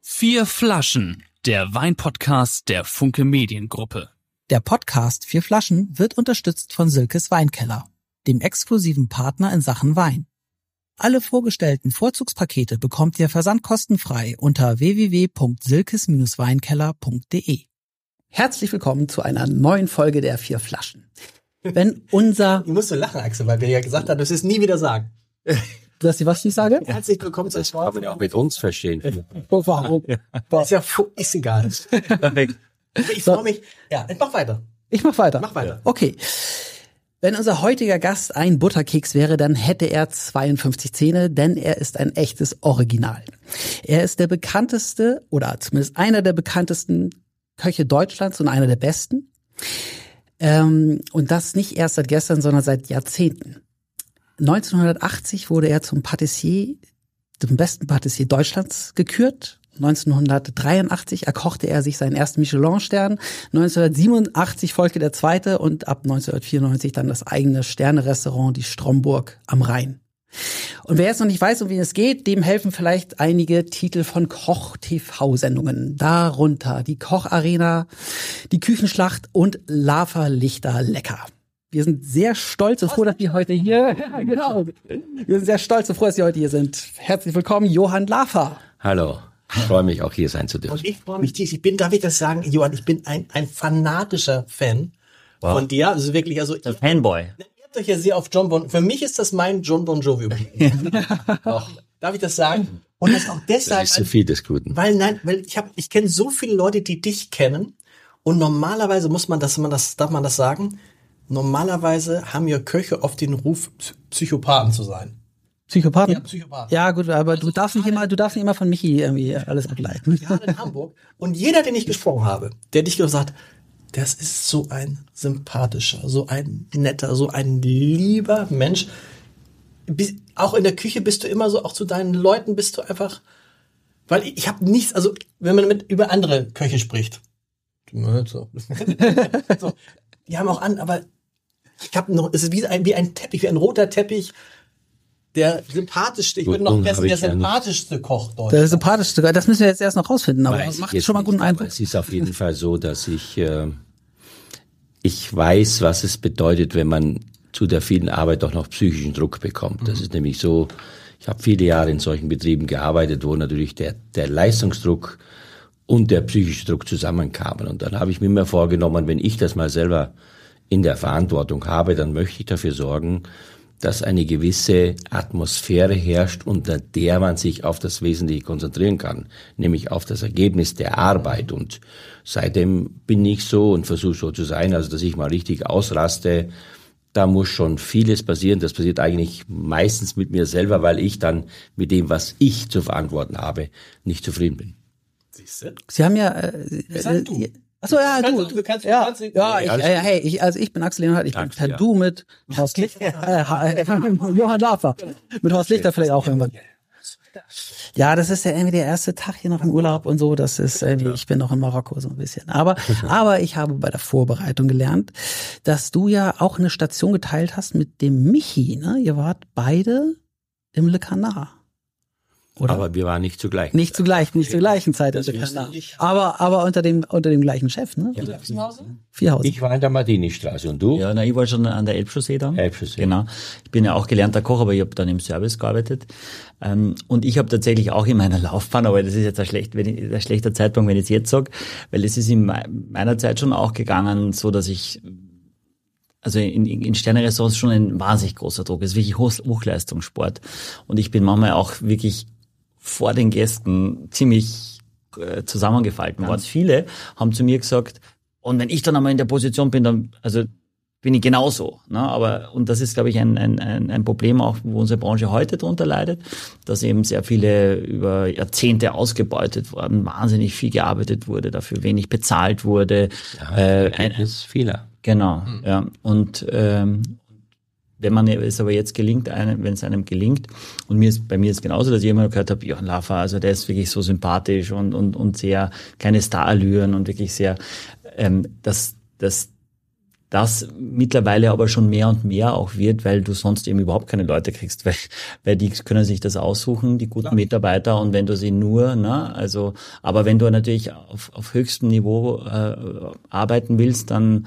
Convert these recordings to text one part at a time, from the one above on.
Vier Flaschen, der Weinpodcast der Funke Mediengruppe. Der Podcast Vier Flaschen wird unterstützt von Silkes Weinkeller, dem exklusiven Partner in Sachen Wein. Alle vorgestellten Vorzugspakete bekommt ihr versandkostenfrei unter www.silkes-weinkeller.de. Herzlich willkommen zu einer neuen Folge der Vier Flaschen. Wenn unser... Ich musste lachen, Axel, weil wir ja gesagt haben, dass wir es nie wieder sagen. Du hast die was ich sage? Herzlich willkommen zu Kann man ja auch mit uns verstehen. Oh, warum? Ist ja ist egal. Perfekt. Ich freue mich. Ja, mach weiter. Ich mach weiter. Mach weiter. Okay. Wenn unser heutiger Gast ein Butterkeks wäre, dann hätte er 52 Zähne, denn er ist ein echtes Original. Er ist der bekannteste oder zumindest einer der bekanntesten Köche Deutschlands und einer der besten. Ähm, und das nicht erst seit gestern, sondern seit Jahrzehnten. 1980 wurde er zum Patissier, zum besten Patissier Deutschlands gekürt. 1983 erkochte er sich seinen ersten Michelin-Stern. 1987 folgte der zweite und ab 1994 dann das eigene Sternerestaurant, die Stromburg am Rhein. Und wer jetzt noch nicht weiß, um wen es geht, dem helfen vielleicht einige Titel von Koch-TV-Sendungen. Darunter die Koch-Arena, die Küchenschlacht und Lava Lichter Lecker. Wir sind sehr stolz und froh, dass wir heute hier, ja, genau. Wir sind sehr stolz und froh, dass Sie heute hier sind. Herzlich willkommen, Johann Lafer. Hallo. Ich freue mich auch hier sein zu dürfen. Und ich freue mich tief. Ich bin, darf ich das sagen, Johann, ich bin ein, ein fanatischer Fan von dir. Also wirklich, also ihr Fanboy. habt euch ja sehr auf John Bon. Für mich ist das mein John Bon Jovi. Doch. Darf ich das sagen? Und das auch deshalb, Das ist zu viel des Guten. weil nein, weil ich habe, ich kenne so viele Leute, die dich kennen. Und normalerweise muss man das, man das, darf man das sagen? Normalerweise haben ja Köche oft den Ruf, Psy- Psychopathen zu sein. Psychopathen? Ja, Psychopathen. Ja, gut, aber du darfst nicht immer, du darfst nicht immer von Michi irgendwie alles ableiten. gerade in Hamburg. Und jeder, den ich gesprochen habe, der dich gesagt, das ist so ein sympathischer, so ein netter, so ein lieber Mensch. Bis, auch in der Küche bist du immer so, auch zu deinen Leuten bist du einfach, weil ich, ich habe nichts, also wenn man mit über andere Köche spricht, so, so, die haben auch an, aber ich habe noch, es ist wie ein, wie ein Teppich, wie ein roter Teppich. Der sympathischste, ich bin noch besser, der sympathischste Koch Der Deutschlands. sympathischste, das müssen wir jetzt erst noch rausfinden, aber Weiß macht schon mal einen guten nicht, Eindruck. Es ist auf jeden Fall so, dass ich, äh, ich weiß, was es bedeutet, wenn man zu der vielen Arbeit doch noch psychischen Druck bekommt. Das ist nämlich so, ich habe viele Jahre in solchen Betrieben gearbeitet, wo natürlich der, der Leistungsdruck und der psychische Druck zusammenkamen. Und dann habe ich mir immer vorgenommen, wenn ich das mal selber in der Verantwortung habe, dann möchte ich dafür sorgen, dass eine gewisse Atmosphäre herrscht, unter der man sich auf das Wesentliche konzentrieren kann, nämlich auf das Ergebnis der Arbeit. Und seitdem bin ich so und versuche so zu sein, also dass ich mal richtig ausraste. Da muss schon vieles passieren. Das passiert eigentlich meistens mit mir selber, weil ich dann mit dem, was ich zu verantworten habe, nicht zufrieden bin. Sie haben ja, äh, sag du. Achso, ja, du. Du kannst- ja, kannst- ja, ich, alles äh, hey, ich, also ich bin Axel Leonhardt, ich bin Danke, per ja. Du mit Horst Lichter, äh, äh, Johann Lafer, mit Horst Lichter vielleicht auch irgendwann. Ja, das ist ja irgendwie der erste Tag hier noch im Urlaub und so. Das ist irgendwie, ich bin noch in Marokko so ein bisschen. Aber, aber ich habe bei der Vorbereitung gelernt, dass du ja auch eine Station geteilt hast mit dem Michi. Ne? Ihr wart beide im Le Canard. Oder? Aber wir waren nicht zugleich. nicht zur gleichen, nicht zur gleichen Zeit Le Canard. Aber, aber unter dem, unter dem gleichen Chef, ne? Vierhausen. Ich war in der Martini-Straße und du? Ja, na, ich war schon an der Elbchaussee dann. Elbchaussee. Genau. Ich bin ja auch gelernter Koch, aber ich habe dann im Service gearbeitet. Ähm, und ich habe tatsächlich auch in meiner Laufbahn, aber das ist jetzt ein, schlecht, wenn ich, ein schlechter Zeitpunkt, wenn ich es jetzt sage, weil es ist in mei- meiner Zeit schon auch gegangen, so dass ich also in, in Sternerestaurants schon ein wahnsinnig großer Druck. Es ist wirklich Hoch, Hochleistungssport. Und ich bin manchmal auch wirklich vor den Gästen ziemlich äh, zusammengefalten. Ganz viele haben zu mir gesagt, und wenn ich dann einmal in der Position bin, dann, also bin ich genauso. Ne? Aber, und das ist, glaube ich, ein, ein, ein Problem auch, wo unsere Branche heute darunter leidet, dass eben sehr viele über Jahrzehnte ausgebeutet wurden, wahnsinnig viel gearbeitet wurde, dafür wenig bezahlt wurde. äh, ein, vieler. Genau, ja. Und ähm, wenn man es aber jetzt gelingt, einem, wenn es einem gelingt, und mir ist, bei mir ist genauso, dass ich immer gehört habe, Johann Laffer, also der ist wirklich so sympathisch und, und, und sehr kleine Starallüren und wirklich sehr, ähm, dass, dass das mittlerweile aber schon mehr und mehr auch wird, weil du sonst eben überhaupt keine Leute kriegst, weil, weil die können sich das aussuchen, die guten Mitarbeiter und wenn du sie nur, ne, also, aber wenn du natürlich auf, auf höchstem Niveau äh, arbeiten willst, dann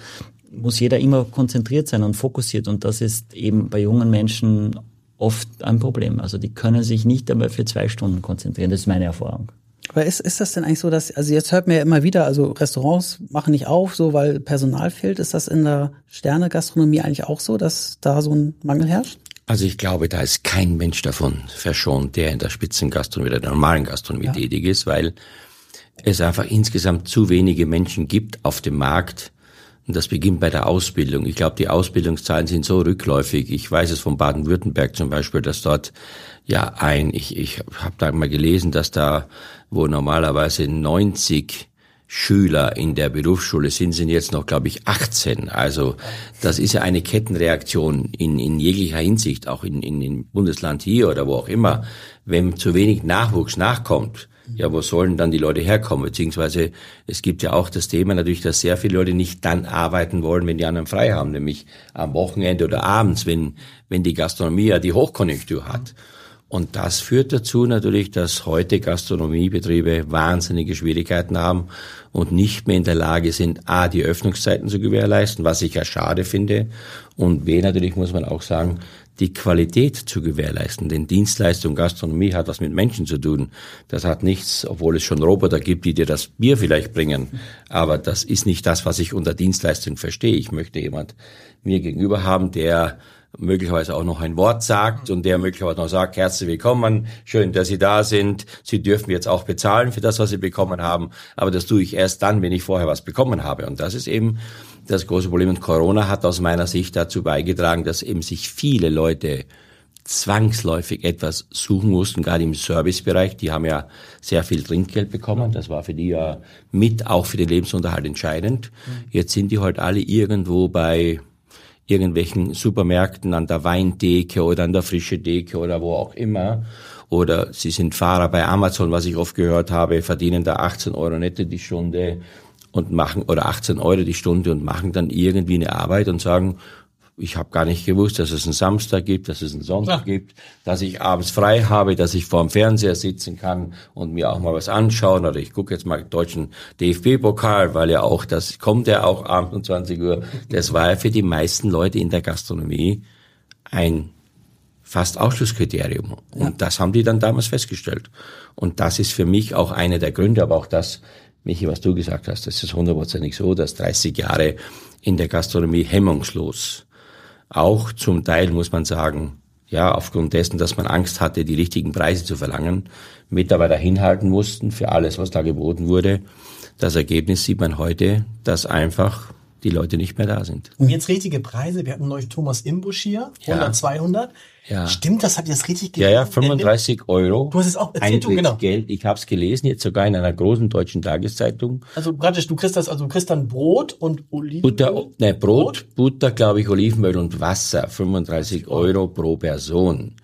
muss jeder immer konzentriert sein und fokussiert und das ist eben bei jungen Menschen oft ein Problem. Also die können sich nicht einmal für zwei Stunden konzentrieren, das ist meine Erfahrung. Aber ist, ist das denn eigentlich so, dass, also jetzt hört man ja immer wieder, also Restaurants machen nicht auf, so weil Personal fehlt. Ist das in der Sterne-Gastronomie eigentlich auch so, dass da so ein Mangel herrscht? Also ich glaube, da ist kein Mensch davon verschont, der in der Spitzengastronomie oder der normalen Gastronomie ja. tätig ist, weil es einfach insgesamt zu wenige Menschen gibt auf dem Markt, und das beginnt bei der Ausbildung. Ich glaube, die Ausbildungszahlen sind so rückläufig. Ich weiß es von Baden-Württemberg zum Beispiel, dass dort ja ein, ich, ich habe da mal gelesen, dass da, wo normalerweise 90 Schüler in der Berufsschule sind, sind jetzt noch, glaube ich, 18. Also das ist ja eine Kettenreaktion in, in jeglicher Hinsicht, auch in, in, in Bundesland hier oder wo auch immer. Wenn zu wenig Nachwuchs nachkommt, ja, wo sollen dann die Leute herkommen? Beziehungsweise es gibt ja auch das Thema natürlich, dass sehr viele Leute nicht dann arbeiten wollen, wenn die anderen frei haben, nämlich am Wochenende oder abends, wenn, wenn die Gastronomie ja die Hochkonjunktur hat. Und das führt dazu natürlich, dass heute Gastronomiebetriebe wahnsinnige Schwierigkeiten haben und nicht mehr in der Lage sind, A, die Öffnungszeiten zu gewährleisten, was ich ja schade finde, und B, natürlich muss man auch sagen, die Qualität zu gewährleisten. Denn Dienstleistung, Gastronomie hat was mit Menschen zu tun. Das hat nichts, obwohl es schon Roboter gibt, die dir das Bier vielleicht bringen. Aber das ist nicht das, was ich unter Dienstleistung verstehe. Ich möchte jemand mir gegenüber haben, der möglicherweise auch noch ein Wort sagt und der möglicherweise noch sagt, herzlich willkommen, schön, dass Sie da sind. Sie dürfen jetzt auch bezahlen für das, was Sie bekommen haben. Aber das tue ich erst dann, wenn ich vorher was bekommen habe. Und das ist eben das große Problem. Und Corona hat aus meiner Sicht dazu beigetragen, dass eben sich viele Leute zwangsläufig etwas suchen mussten, gerade im Servicebereich. Die haben ja sehr viel Trinkgeld bekommen. Das war für die ja mit auch für den Lebensunterhalt entscheidend. Jetzt sind die halt alle irgendwo bei irgendwelchen Supermärkten an der Weindecke oder an der frische Deke oder wo auch immer. Oder sie sind Fahrer bei Amazon, was ich oft gehört habe, verdienen da 18 Euro netto die Stunde und machen oder 18 Euro die Stunde und machen dann irgendwie eine Arbeit und sagen, ich habe gar nicht gewusst, dass es einen Samstag gibt, dass es einen Sonntag ja. gibt, dass ich abends frei habe, dass ich vor dem Fernseher sitzen kann und mir auch mal was anschauen oder ich gucke jetzt mal deutschen DFB-Pokal, weil ja auch das kommt ja auch abends um 20 Uhr. Das war ja für die meisten Leute in der Gastronomie ein fast Ausschlusskriterium. Und ja. das haben die dann damals festgestellt. Und das ist für mich auch einer der Gründe, aber auch das Michi, was du gesagt hast, das ist hundertprozentig so, dass 30 Jahre in der Gastronomie hemmungslos, auch zum Teil muss man sagen, ja, aufgrund dessen, dass man Angst hatte, die richtigen Preise zu verlangen, Mitarbeiter hinhalten mussten für alles, was da geboten wurde. Das Ergebnis sieht man heute, dass einfach die Leute nicht mehr da sind. Und jetzt richtige Preise. Wir hatten neulich Thomas Imbusch hier, 100, ja. 200. Ja. Stimmt das? Habt ihr das richtig gelesen? Ja, ja, 35 Euro. Du hast es auch erzählt, du, genau. Geld. Ich habe es gelesen, jetzt sogar in einer großen deutschen Tageszeitung. Also praktisch, du kriegst das, also du kriegst dann Brot und Olivenöl? Butter, ne, Brot, Brot, Butter, glaube ich, Olivenöl und Wasser. 35 Euro pro Person.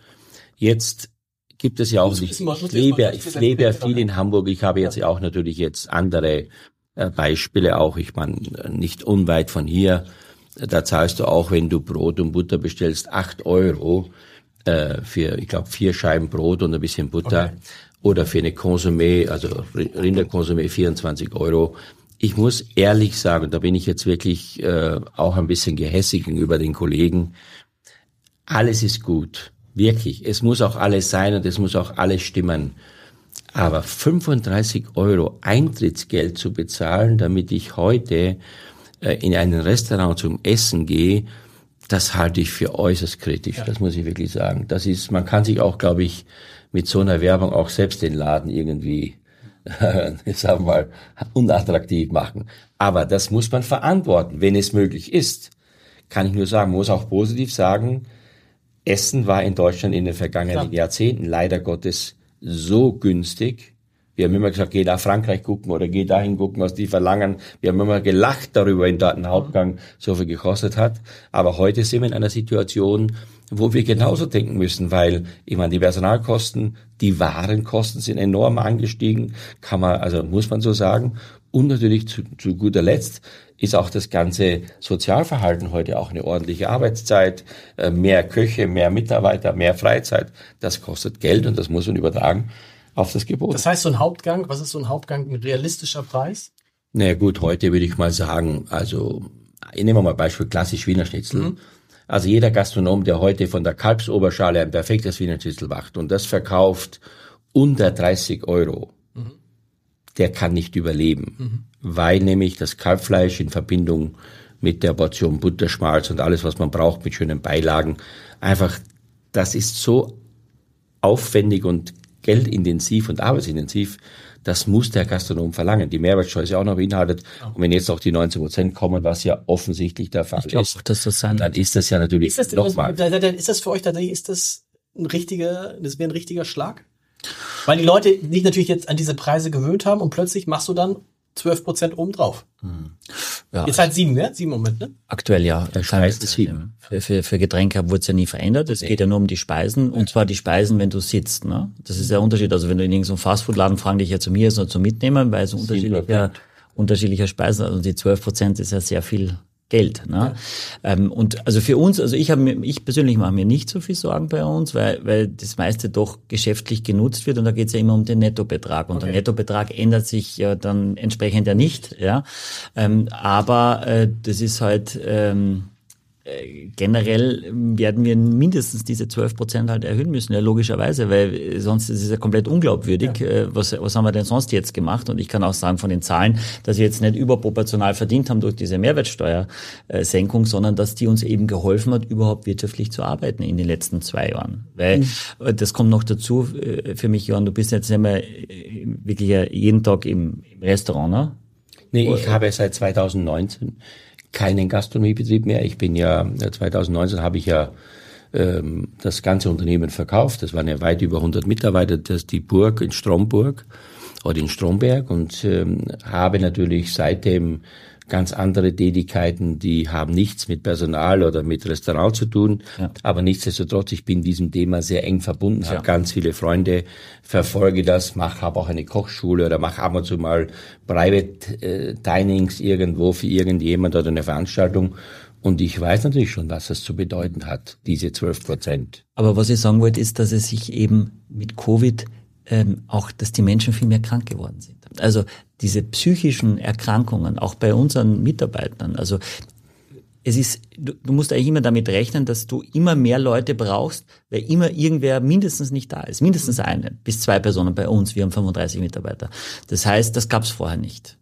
Jetzt gibt es ja auch nicht. Ich lebe, ich lebe ja viel in Hamburg. Ich habe jetzt ja auch natürlich jetzt andere äh, Beispiele auch. Ich meine, nicht unweit von hier, da zahlst du auch, wenn du Brot und Butter bestellst, acht Euro äh, für, ich glaube, vier Scheiben Brot und ein bisschen Butter. Okay. Oder für eine Konsumé, also Rinderkonsumé 24 Euro. Ich muss ehrlich sagen, da bin ich jetzt wirklich äh, auch ein bisschen gehässig gegenüber den Kollegen. Alles ist gut. Wirklich. Es muss auch alles sein und es muss auch alles stimmen. Aber 35 Euro Eintrittsgeld zu bezahlen, damit ich heute äh, in ein Restaurant zum Essen gehe, das halte ich für äußerst kritisch. Ja. Das muss ich wirklich sagen. Das ist, man kann sich auch, glaube ich, mit so einer Werbung auch selbst den Laden irgendwie, äh, sagen wir mal, unattraktiv machen. Aber das muss man verantworten, wenn es möglich ist. Kann ich nur sagen, muss auch positiv sagen, Essen war in Deutschland in den vergangenen ja. Jahrzehnten leider Gottes so günstig. Wir haben immer gesagt, geh nach Frankreich gucken oder geh dahin gucken, was die verlangen. Wir haben immer gelacht darüber, wenn dort ein Hauptgang so viel gekostet hat. Aber heute sind wir in einer Situation, wo wir genauso denken müssen, weil, ich meine, die Personalkosten, die Warenkosten sind enorm angestiegen, kann man, also muss man so sagen. Und natürlich zu, zu guter Letzt ist auch das ganze Sozialverhalten heute auch eine ordentliche Arbeitszeit, äh, mehr Köche, mehr Mitarbeiter, mehr Freizeit. Das kostet Geld und das muss man übertragen auf das Gebot. Das heißt, so ein Hauptgang, was ist so ein Hauptgang, ein realistischer Preis? Naja gut, heute würde ich mal sagen, also nehmen wir mal Beispiel klassisch Wiener Schnitzel. Mhm. Also jeder Gastronom, der heute von der Kalbsoberschale ein perfektes Wiener Schnitzel macht und das verkauft unter 30 Euro. Der kann nicht überleben, mhm. weil nämlich das Kalbfleisch in Verbindung mit der Portion Butterschmalz und alles, was man braucht mit schönen Beilagen, einfach, das ist so aufwendig und geldintensiv und arbeitsintensiv, das muss der Gastronom verlangen. Die Mehrwertsteuer ist ja auch noch beinhaltet. Und wenn jetzt auch die 19 Prozent kommen, was ja offensichtlich der Fall ich glaub, ist, dass das sein dann ist das ja natürlich ist das, nochmal. Ist das für euch tatsächlich, ist das ein richtiger, das wäre ein richtiger Schlag? Weil die Leute sich natürlich jetzt an diese Preise gewöhnt haben und plötzlich machst du dann 12 Prozent obendrauf. Hm. Ja, Jetzt halt sieben, ne? Sieben Moment, ne? Aktuell ja. Speisen sieben. Für, für, für Getränke wurde es ja nie verändert. Es geht ja nur um die Speisen und zwar die Speisen, wenn du sitzt. Ne? Das ist der Unterschied. Also wenn du in irgendeinem Fastfood-Laden fragen dich ja zu mir, ist nur zum Mitnehmen, weil es unterschiedliche, unterschiedliche Speisen, also die 12 Prozent ist ja sehr viel Geld. Ne? Ja. Ähm, und also für uns, also ich habe mir, ich persönlich mache mir nicht so viel Sorgen bei uns, weil, weil das meiste doch geschäftlich genutzt wird und da geht es ja immer um den Nettobetrag. Und okay. der Nettobetrag ändert sich ja dann entsprechend ja nicht, ja. Ähm, aber äh, das ist halt ähm, generell werden wir mindestens diese 12 Prozent halt erhöhen müssen, ja logischerweise, weil sonst ist es ja komplett unglaubwürdig. Ja. Äh, was, was haben wir denn sonst jetzt gemacht? Und ich kann auch sagen von den Zahlen, dass wir jetzt nicht überproportional verdient haben durch diese Mehrwertsteuersenkung, sondern dass die uns eben geholfen hat, überhaupt wirtschaftlich zu arbeiten in den letzten zwei Jahren. Weil mhm. das kommt noch dazu äh, für mich, Johann, du bist jetzt immer äh, wirklich jeden Tag im, Restaurant, ne? Nee, ich habe seit 2019 keinen Gastronomiebetrieb mehr. Ich bin ja, 2019 habe ich ja ähm, das ganze Unternehmen verkauft. Das waren ja weit über 100 Mitarbeiter. Das die Burg in Stromburg oder in Stromberg und ähm, habe natürlich seitdem ganz andere Tätigkeiten, die haben nichts mit Personal oder mit Restaurant zu tun. Ja. Aber nichtsdestotrotz, ich bin diesem Thema sehr eng verbunden, ja. habe ganz viele Freunde, verfolge das, mache habe auch eine Kochschule oder mache ab und zu mal Private äh, Dinings irgendwo für irgendjemand oder eine Veranstaltung. Und ich weiß natürlich schon, was das zu bedeuten hat, diese 12 Prozent. Aber was ich sagen wollte, ist, dass es sich eben mit Covid ähm, auch, dass die Menschen viel mehr krank geworden sind. Also diese psychischen Erkrankungen, auch bei unseren Mitarbeitern, also es ist, du, du musst eigentlich immer damit rechnen, dass du immer mehr Leute brauchst, weil immer irgendwer mindestens nicht da ist. Mindestens eine bis zwei Personen bei uns. Wir haben 35 Mitarbeiter. Das heißt, das gab es vorher nicht.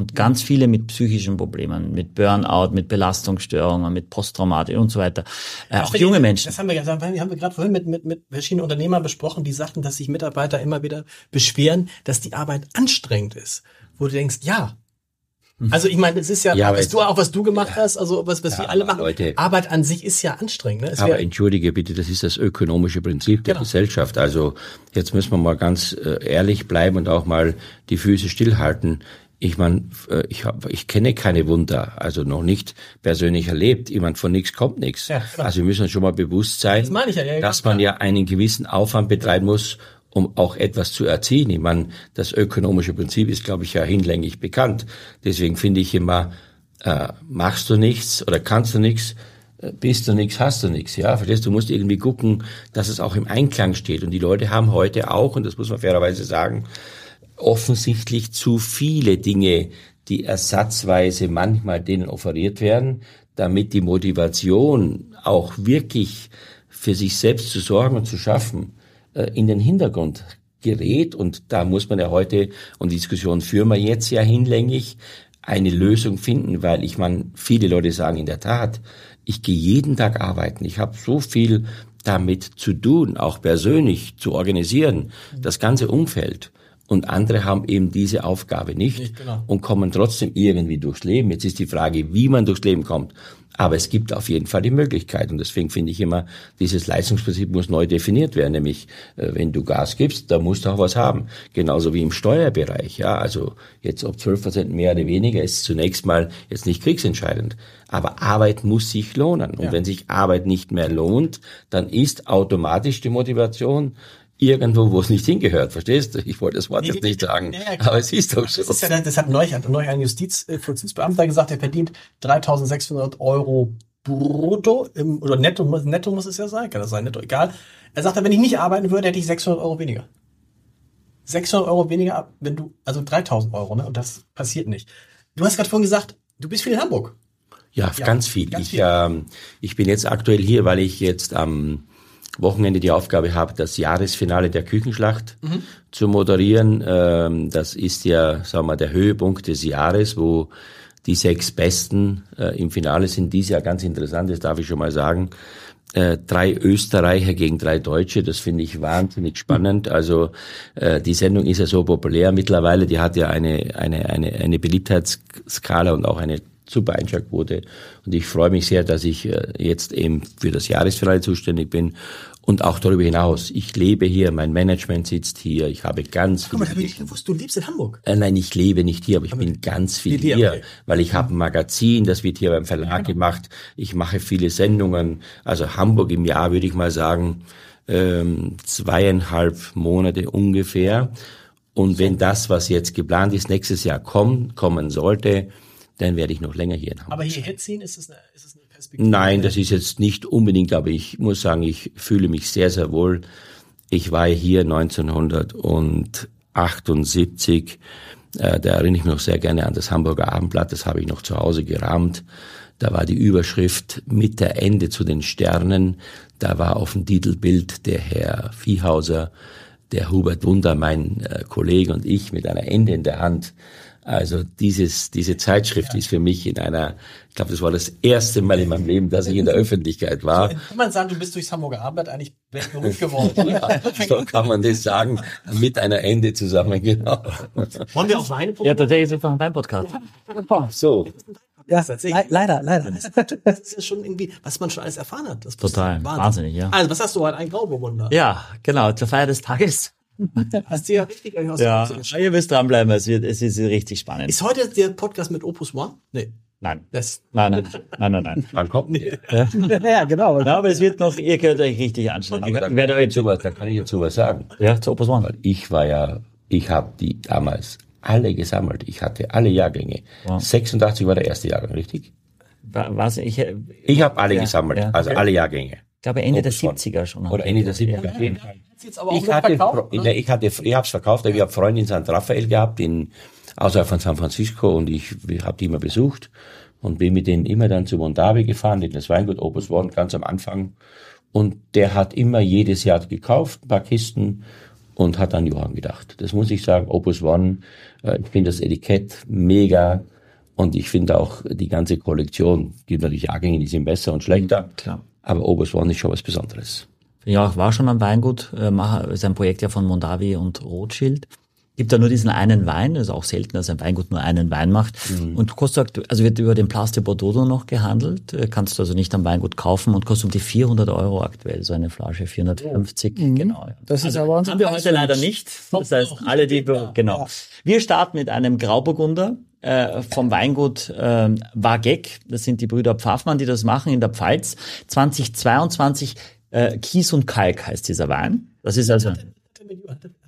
Und ganz viele mit psychischen Problemen, mit Burnout, mit Belastungsstörungen, mit Posttraumatik und so weiter. Äh, auch junge Menschen. Das haben wir, das haben wir gerade vorhin mit, mit, mit verschiedenen Unternehmern besprochen, die sagten, dass sich Mitarbeiter immer wieder beschweren, dass die Arbeit anstrengend ist. Wo du denkst, ja, mhm. also ich meine, es ist ja, ja was du auch was du gemacht hast, also was, was ja, wir alle machen. Leute, Arbeit an sich ist ja anstrengend. Ne? aber entschuldige bitte, das ist das ökonomische Prinzip der genau. Gesellschaft. Also jetzt müssen wir mal ganz äh, ehrlich bleiben und auch mal die Füße stillhalten ich meine, äh, ich, hab, ich kenne keine Wunder, also noch nicht persönlich erlebt. Ich meine, von nichts kommt nichts. Ja, also wir müssen uns schon mal bewusst sein, das ja, ja, dass man ja einen gewissen Aufwand betreiben muss, um auch etwas zu erziehen. Ich meine, das ökonomische Prinzip ist, glaube ich, ja hinlänglich bekannt. Deswegen finde ich immer, äh, machst du nichts oder kannst du nichts, äh, bist du nichts, hast du nichts. Ja, verstehst du? musst irgendwie gucken, dass es auch im Einklang steht. Und die Leute haben heute auch, und das muss man fairerweise sagen, offensichtlich zu viele Dinge, die ersatzweise manchmal denen offeriert werden, damit die Motivation auch wirklich für sich selbst zu sorgen und zu schaffen, äh, in den Hintergrund gerät. Und da muss man ja heute, und die Diskussion führen wir jetzt ja hinlänglich, eine Lösung finden, weil ich meine, viele Leute sagen in der Tat, ich gehe jeden Tag arbeiten, ich habe so viel damit zu tun, auch persönlich zu organisieren, das ganze Umfeld und andere haben eben diese Aufgabe nicht, nicht genau. und kommen trotzdem irgendwie durchs Leben. Jetzt ist die Frage, wie man durchs Leben kommt. Aber es gibt auf jeden Fall die Möglichkeit. Und deswegen finde ich immer, dieses Leistungsprinzip muss neu definiert werden. Nämlich, äh, wenn du Gas gibst, da musst du auch was haben. Genauso wie im Steuerbereich. Ja, also jetzt ob 12 Prozent mehr oder weniger ist zunächst mal jetzt nicht kriegsentscheidend. Aber Arbeit muss sich lohnen. Und ja. wenn sich Arbeit nicht mehr lohnt, dann ist automatisch die Motivation irgendwo, wo es nicht hingehört, verstehst du? Ich wollte das Wort Nee, jetzt nicht sagen, ja, aber es ist doch so. Das, ja, das hat neulich, neulich ein Justiz, äh, gesagt, der verdient 3600 Euro brutto, im, oder netto, netto muss es ja sein, kann das sein, netto, egal. Er sagte, wenn ich nicht arbeiten würde, hätte ich 600 Euro weniger. 600 Euro weniger, wenn du, also 3000 Euro, ne? Und das passiert nicht. Du hast gerade vorhin gesagt, du bist viel in Hamburg. Ja, Ja, ganz viel. ganz ich, viel. Ähm, ich bin jetzt aktuell hier, weil ich jetzt am Wochenende die Aufgabe habe, das Jahresfinale der Küchenschlacht Mhm. zu moderieren. Ähm, das ist ja, sagen wir, der Höhepunkt des Jahres, wo die sechs Besten äh, im Finale sind. Dies Jahr ganz interessant, das darf ich schon mal sagen. Äh, drei Österreicher gegen drei Deutsche, das finde ich wahnsinnig spannend. Also äh, die Sendung ist ja so populär mittlerweile, die hat ja eine, eine, eine, eine Beliebtheitsskala und auch eine super Einschaltquote. Und ich freue mich sehr, dass ich äh, jetzt eben für das Jahresfinale zuständig bin und auch darüber hinaus. Ich lebe hier, mein Management sitzt hier, ich habe ganz Guck mal, da bin ich gewusst, du lebst in Hamburg. äh, nein, ich lebe nicht hier, aber ich bin ganz viel hier, hier, okay. weil ich habe ein Magazin, das wird hier beim Verlag gemacht. Ich mache viele Sendungen. Also Hamburg im Jahr würde ich mal sagen ähm, zweieinhalb Monate ungefähr. Und wenn das, was jetzt geplant ist, nächstes Jahr kommt, kommen sollte, dann werde ich noch länger hier in Hamburg. Aber hierher ziehen, ist es eine, ist es Perspektive? Nein, das ist jetzt nicht unbedingt, aber ich muss sagen, ich fühle mich sehr, sehr wohl. Ich war hier 1978, äh, da erinnere ich mich noch sehr gerne an das Hamburger Abendblatt, das habe ich noch zu Hause gerahmt. Da war die Überschrift mit der Ende zu den Sternen. Da war auf dem Titelbild der Herr Viehhauser, der Hubert Wunder, mein äh, Kollege und ich mit einer Ende in der Hand. Also dieses, diese Zeitschrift ist für mich in einer, ich glaube, das war das erste Mal in meinem Leben, dass ich in der Öffentlichkeit war. Kann man sagen, du bist durchs Hamburger Abendblatt eigentlich weltberühmt geworden, oder? So kann man das sagen, mit einer Ende zusammen, genau. Wollen wir auch Weine Ja, tatsächlich ist einfach ein Weinpodcast. So, Ja, le leider, leider. Das ist ja schon irgendwie, was man schon alles erfahren hat. Das Total. Wahnsinnig, ja. Also, was hast du heute? Ein Grauburgunder. Ja, genau, zur Feier des Tages. Hast du ja richtig aus Ja, ihr müsst dranbleiben, es, wird, es ist richtig spannend. Ist heute der Podcast mit Opus One? Nee. Nein. Das, Nein, nein, nein, nein, nein. dann kommt. ja, genau. Ja, aber es wird noch, ihr könnt euch richtig anstellen. Aber da, Ich werde kann ich euch, dazu was, da kann ich dazu was sagen. ja, zu Opus One. Ich war ja, ich habe die damals alle gesammelt. Ich hatte alle Jahrgänge. 86 war der erste Jahrgang, richtig? Wa- Was, ich, ich Ich habe alle Ja, gesammelt, ja. also alle Jahrgänge. Glaube Ende der Opus One. 70er schon. Oder Ende der 70er. auf jeden Fall. Hat's jetzt aber auch Ich hatte, verkauft, ne, ich hatte, ich habe es verkauft, ich habe Freunde in San Rafael gehabt, in, außerhalb von San Francisco, und ich habe die immer besucht und bin mit denen immer dann zu Mondavi gefahren, in das Weingut Opus One, ganz am Anfang. Und der hat immer jedes Jahr gekauft, ein paar Kisten, und hat an Johann gedacht. Das muss ich sagen, Opus One, äh, ich finde das Etikett mega, und ich finde auch die ganze Kollektion, gibt natürlich Jahrgänge, die sind besser und schlechter, Klar. Aber One ist schon was Besonderes. Ja, ich war schon am Weingut, äh, mache, ist ein Projekt ja von Mondavi und Rothschild. Gibt da nur diesen einen Wein, ist auch selten, dass ein Weingut nur einen Wein macht. Und kostet, also wird über den Place de Bordeaux noch gehandelt, äh, kannst du also nicht am Weingut kaufen und kostet um die 400 Euro aktuell, so eine Flasche, 450, genau. ja. Das ist aber unser Haben wir heute leider nicht. Das heißt, alle, die, genau. Wir starten mit einem Grauburgunder äh, vom Weingut ähm, Wageck. Das sind die Brüder Pfaffmann, die das machen in der Pfalz. 2022 äh, Kies und Kalk heißt dieser Wein. Das ist also Hat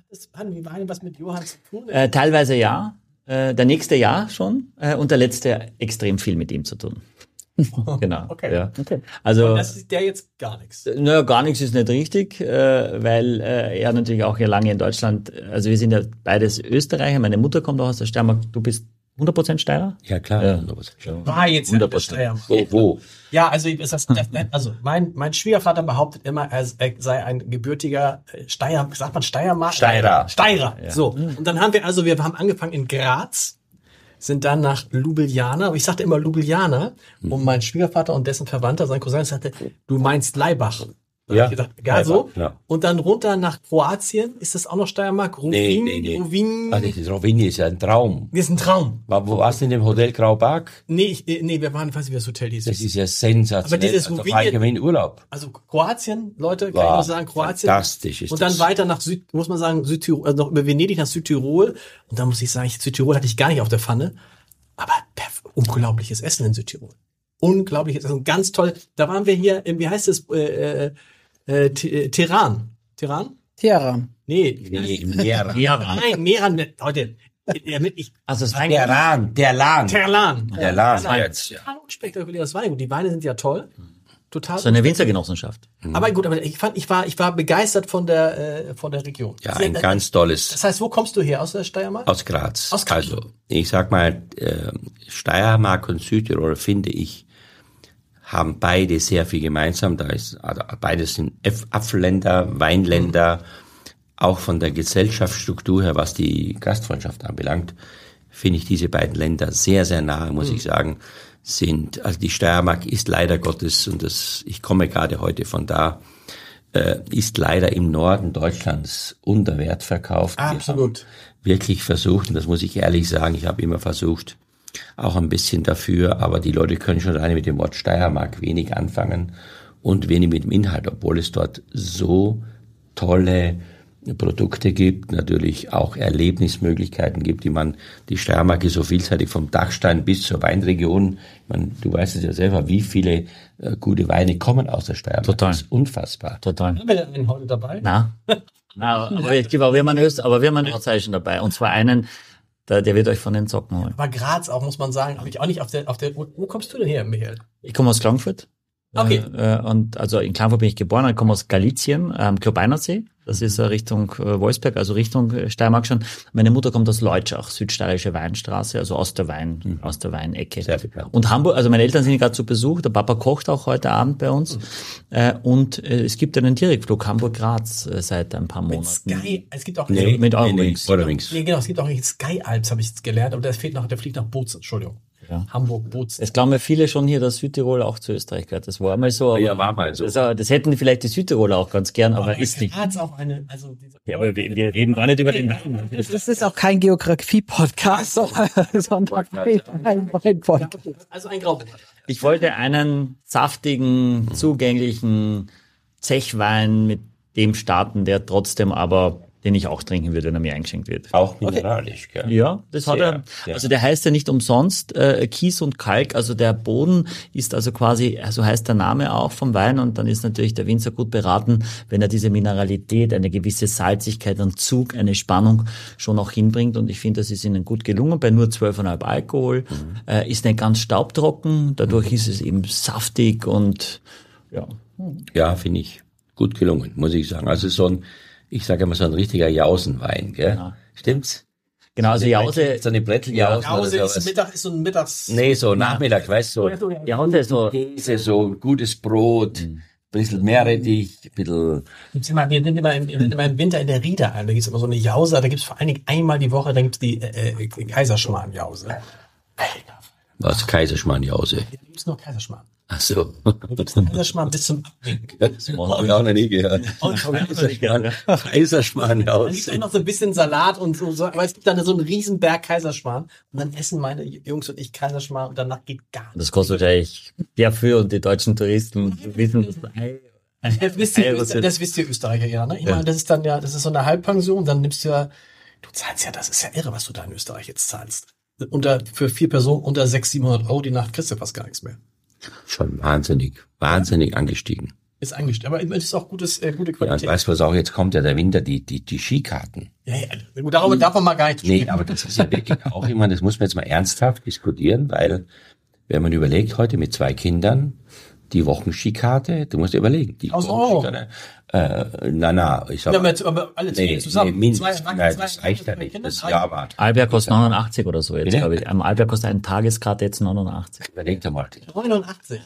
das, haben die Weine was mit Johann zu tun? äh, teilweise ja, äh, der nächste Jahr schon äh, und der letzte extrem viel mit ihm zu tun. Genau. Okay. Ja. Also Und das ist der jetzt gar nichts. Naja, gar nichts ist nicht richtig, äh, weil äh, er natürlich auch hier lange in Deutschland, also wir sind ja beides Österreicher, meine Mutter kommt auch aus der Steiermark, du bist 100% Steirer? Ja, klar. Ja. War jetzt ja 100%. der Steiermark. Wo, wo? Ja, also ist das, also mein mein Schwiegervater behauptet immer, er, sei ein gebürtiger Steier, sagt man Steiermark? Steirer. Steirer. So. Und dann haben wir also, wir haben angefangen in Graz, sind dann nach Ljubljana, aber ich sagte immer Ljubljana, und mein Schwiegervater und dessen Verwandter, sein Cousin, sagte, du meinst Leibach. Da Ja. ich gedacht, ja, so. Leibach, ja. Und dann runter nach Kroatien, ist das auch noch Steiermark? Nee, Rovin, nee, nee. Rovin, Ah, ist Rovini ist ja ein Traum. das ist ein Traum. War, wo warst du in dem Hotel Graubach? Nee, ich, äh, nee, wir waren, ich weiß nicht, wie das Hotel hieß. Das ist ja sensationell. Aber dieses da Rovini- Urlaub. Also Kroatien, Leute, kann Wow, ich nur sagen, Kroatien. fantastisch ist Und dann das. weiter nach Süd, muss man sagen, Südtirol, also noch über Venedig nach Südtirol. Und da muss ich sagen, Südtirol hatte ich gar nicht auf der Pfanne. Aber unglaubliches Essen in Südtirol. Unglaubliches Essen, ganz toll. Da waren wir hier, im, wie heißt es, äh, äh, äh, äh, Teheran. Teheran? Teheran. Nee, Nee, Meran. Ja, nein, Meran, heute, damit ich, also es Der Lan, der Lan. Terlan. Der Lan. Nein, jetzt, ja. total unspektakuläres Weingut. Die Weine sind ja toll. Total. so eine Winzergenossenschaft. aber gut, aber ich fand, ich war, ich war begeistert von der, äh, von der Region. Ja, ein ganz tolles Das heißt, wo kommst du her? Aus der Steiermark? Aus Graz. Aus Graz. Also, ich sag mal, äh, Steiermark und Südtirol, finde ich, haben beide sehr viel gemeinsam. Da ist, also beides sind Apfelländer, Weinländer, auch von der Gesellschaftsstruktur her, was die Gastfreundschaft anbelangt, finde ich diese beiden Länder sehr, sehr nahe, muss ich sagen, sind, also die Steiermark ist leider Gottes, und das, ich komme gerade heute von da, äh, ist leider im Norden Deutschlands unter Wert verkauft. Wir Absolut. wirklich versucht, und das muss ich ehrlich sagen, ich habe immer versucht, auch ein bisschen dafür, aber die Leute können schon alleine mit dem Wort Steiermark wenig anfangen und wenig mit dem Inhalt, obwohl es dort so tolle Produkte gibt, natürlich auch Erlebnismöglichkeiten gibt, die man, die Steiermark ist so vielseitig vom Dachstein bis zur Weinregion. Meine, du weißt es ja selber, wie viele äh, gute Weine kommen aus der Steiermark. Total. Das ist unfassbar. Total. Haben wir einen heute dabei? Na, na aber ich gebe auch, wir haben einen Öst, aber wir haben einen Österreichischen dabei. Und zwar einen, der, der wird euch von den Socken holen. Aber Graz auch, muss man sagen, habe ich auch nicht auf der, auf der, wo, wo kommst du denn her, Michael? Ich komme aus Klagenfurt. Okay. Äh, und also in Klagenfurt bin ich geboren, ich komme aus Galizien, ähm, Klobeinersee. Das ist äh, Richtung äh, Wolfsberg, also Richtung äh, Steiermark schon. Meine Mutter kommt aus Leutschach, südsteirische Weinstraße, also aus der Wein, aus der Weinecke. Sehr bekannt. Und Hamburg, also meine Eltern sind gerade zu Besuch, der Papa kocht auch heute Abend bei uns. Äh, und äh, es gibt einen Direktflug Hamburg-Graz äh, seit ein paar Monaten. Sky, es gibt auch, Nee, mit Eurowings. Eurowings. nee, genau, es gibt auch Sky Alps, habe ich jetzt gelernt, aber der fehlt noch, der fliegt nach Bozen, Entschuldigung. Ja. Hamburg, Bozen. Es glauben ja viele schon hier, dass Südtirol auch zu Österreich gehört. Das war mal so. aber- Ja, war mal so. Das, das hätten vielleicht die Südtiroler auch ganz gern, aber ist nicht. Graz auch eine, also Ja, aber wir, wir reden gar nicht über den Wein. Das ist auch kein Geografie-Podcast, sondern ein Wein-Podcast. also ein Grauburgunder. Ich wollte einen saftigen, zugänglichen Zechwein mit dem starten, der trotzdem aber, den ich auch trinken würde, wenn er mir eingeschenkt wird. Auch mineralisch, gell? Ja, das hat Sehr, er. sehr. Also der heißt ja nicht umsonst äh, Kies und Kalk. Also der Boden ist also quasi, so heißt der Name auch vom Wein. Und dann ist natürlich der Winzer gut beraten, wenn er diese Mineralität, eine gewisse Salzigkeit, einen Zug, eine Spannung schon auch hinbringt. Und ich finde, das ist ihnen gut gelungen. Bei nur 12,5 Alkohol Mhm. äh, ist nicht ganz staubtrocken. Dadurch ist es eben saftig und ja. Ja, finde ich gut gelungen, muss ich sagen. Also so ein, ich sage immer so ein richtiger Jausenwein, gell? Stimmt's? Genau, also Jause, So eine Bretteljausen oder Jause ist. Mittag, ist so ein Mittags... Nee, so Nachmittag, weißt du, so Jause ist so, Käse, so ein gutes Brot, ein bisschen Meerrettich, ein bisschen, Gibt's immer, wir sind immer im, immer im Winter in der Rieder ein. Da gibt's immer so eine Jause, da gibt's vor allen Dingen einmal die Woche, da gibt's die äh, äh, Kaiserschmarrn-Jause. was, Kaiserschmarrn-Jause. Da gibt's nur Kaiserschmarrn. Ach so. Kaiserschmarrn bis zum Abwinken. Habe ich auch noch nie gehört. Kaiserschmarrn- Dann gibt's Kaiserschmarn-Jause. auch noch so ein bisschen Salat und so, so aber es gibt dann so einen riesen Berg Kaiserschmarrn und dann essen meine Jungs und ich Kaiserschmarrn und danach geht gar nichts. das kostet wahrscheinlich der für und die deutschen Touristen wissen das. Ei- Das wisst ihr, das wisst ihr Österreicher ja, ne? Ich meine, das ist dann ja, das ist so eine Halbpension, dann nimmst du ja, du zahlst ja, das ist ja irre, was du da in Österreich jetzt zahlst. Unter, für vier Personen unter 600, 700 Euro die Nacht kriegst du fast gar nichts mehr. Schon wahnsinnig, wahnsinnig angestiegen. Ist eingestellt. Aber es ist auch gutes, äh, gute Ja, Qualität. weißt du, was auch jetzt kommt, ja der Winter, die, die, die Skikarten. Ja, ja, gut, darüber darf man mal gar nicht Nee, aber das ist ja wirklich auch immer, das muss man jetzt mal ernsthaft diskutieren, weil wenn man überlegt, heute mit zwei Kindern, die Wochenskikarte, du musst dir überlegen, die 1000 Euro. Wochenskikarte, äh, na, na, ich sag Ja, aber, aber alle nee, zusammen. nee, mindestens, Zwei- nein, zwei- das reicht ja nicht, Kinder, das Jahr wart. Alberg kostet 89 oder so jetzt, Bitte? glaube ich. Am Alberg kostet eine Tageskarte jetzt 89. Überleg dir mal. 89.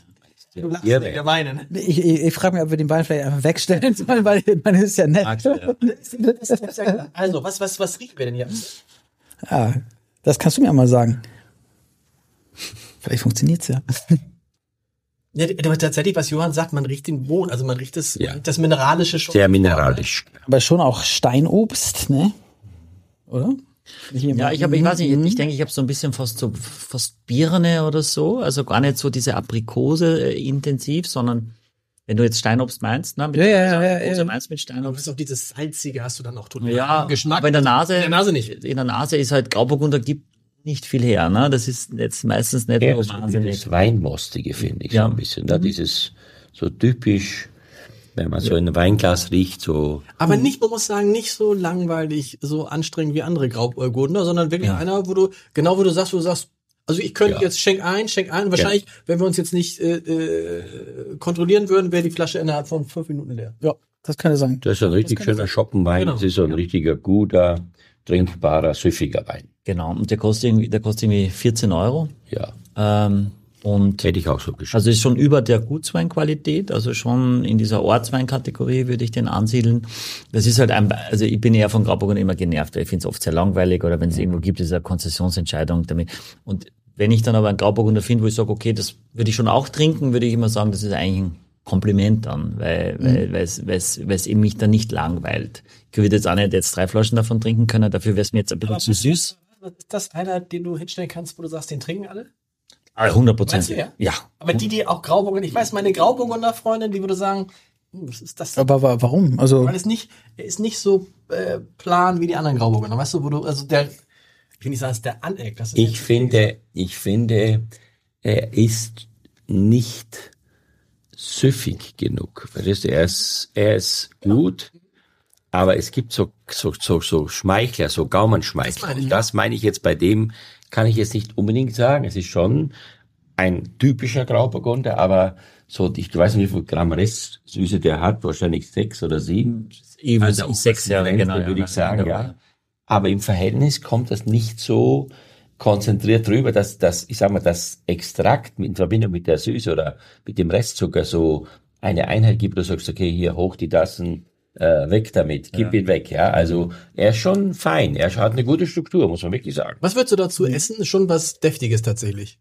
Du lachst Irre. nicht, wir weinen. Ich, ich, ich frage mich, ob wir den Wein vielleicht einfach wegstellen sollen, weil man ist ja nett. Ja. Also, was, was, was riechen wir denn hier? Ja, das kannst du mir mal sagen. Vielleicht funktioniert's ja. Ja, aber tatsächlich, was Johann sagt, man riecht den Boden, also man riecht das, Ja. das Mineralische schon. Sehr mineralisch. Aber schon auch Steinobst, ne? Oder? Ja, ich habe, ich weiß nicht, ich denke, ich habe so ein bisschen fast so fast Birne oder so, also gar nicht so diese Aprikose äh, intensiv, sondern wenn du jetzt Steinobst meinst, ne, mit Ja, ja, ja, ja, meinst mit Du Steinobst. hast auch dieses Salzige hast du dann auch total. Ja, Geschmack. aber in der Nase, In der Nase nicht. In der Nase ist halt Grauburgunder gibt nicht viel her, ne? Das ist jetzt meistens nicht Ja, so wahnsinnig. dieses Weinmostige, finde ich, Ja. so ein bisschen. Ne? Dieses so typisch Wenn man so in ein Weinglas riecht, so Aber nicht, man muss sagen, nicht so langweilig, so anstrengend wie andere Grauburgunder, sondern wirklich einer, wo du, genau wo du sagst, wo du sagst, also ich könnte Ja. jetzt schenk ein, schenk ein. Wahrscheinlich, wenn wir uns jetzt nicht äh, äh, kontrollieren würden, wäre die Flasche innerhalb von fünf Minuten leer. Ja, das könnte sein. das ist ein richtig schöner Schoppenwein. Genau. Das ist so ein richtiger, guter, trinkbarer, süffiger Wein. Genau. Und der kostet irgendwie, der kostet irgendwie 14 Euro. Ja, Ähm, und hätte ich auch so geschrieben. Also ist schon über der Gutsweinqualität, also schon in dieser Ortsweinkategorie würde ich den ansiedeln. Das ist halt ein, also ich bin eher von Grauburgunder immer genervt, weil ich finde es oft sehr langweilig oder wenn es irgendwo gibt, ist eine Konzessionsentscheidung damit. Und wenn ich dann aber einen Grauburgunder finde, wo ich sage, okay, das würde ich schon auch trinken, würde ich immer sagen, das ist eigentlich ein Kompliment dann, weil, weil, weil, es, weil, es, weil es eben mich dann nicht langweilt. Ich würde jetzt auch nicht jetzt drei Flaschen davon trinken können, dafür wäre es mir jetzt ein bisschen zu süß. Ist das einer, den du hinstellen kannst, wo du sagst, den trinken alle? Aber 100 Prozent. Meinst du, ja? Ja. Aber die, die auch Grauburgunder, ich weiß, meine Grauburgunder Freundin, die würde sagen, hm, was ist das? Aber wa- warum? Also Weil es nicht, er ist nicht so äh, plan wie die anderen Grauburgunder, weißt du, wo du, also der, ich will nicht sagen, es ist der Aneck, das ist Ich finde, ich finde, er ist nicht süffig genug. Verstehst du? Er ist, er ist gut, aber es gibt so, so, so, so Schmeichler, so Gaumenschmeichler. Das meine ich, Und das meine ich jetzt bei dem, kann ich jetzt nicht unbedingt sagen. Es ist schon ein typischer Grauburgunder, aber so, ich weiß nicht, wie viel Gramm Restsüße der hat, wahrscheinlich sechs oder sieben. Würde Also sechs Jahre, Grenze, genau. würde ja. ich sagen, ja. Aber im Verhältnis kommt das nicht so konzentriert drüber, dass das, ich sag mal, das Extrakt in Verbindung mit der Süße oder mit dem Restzucker so eine Einheit gibt, du sagst, okay, hier hoch die Tassen, äh, weg damit, gib ihn weg, ja. Also er ist schon fein, er hat eine gute Struktur, muss man wirklich sagen. Was würdest du dazu essen? Schon was Deftiges tatsächlich.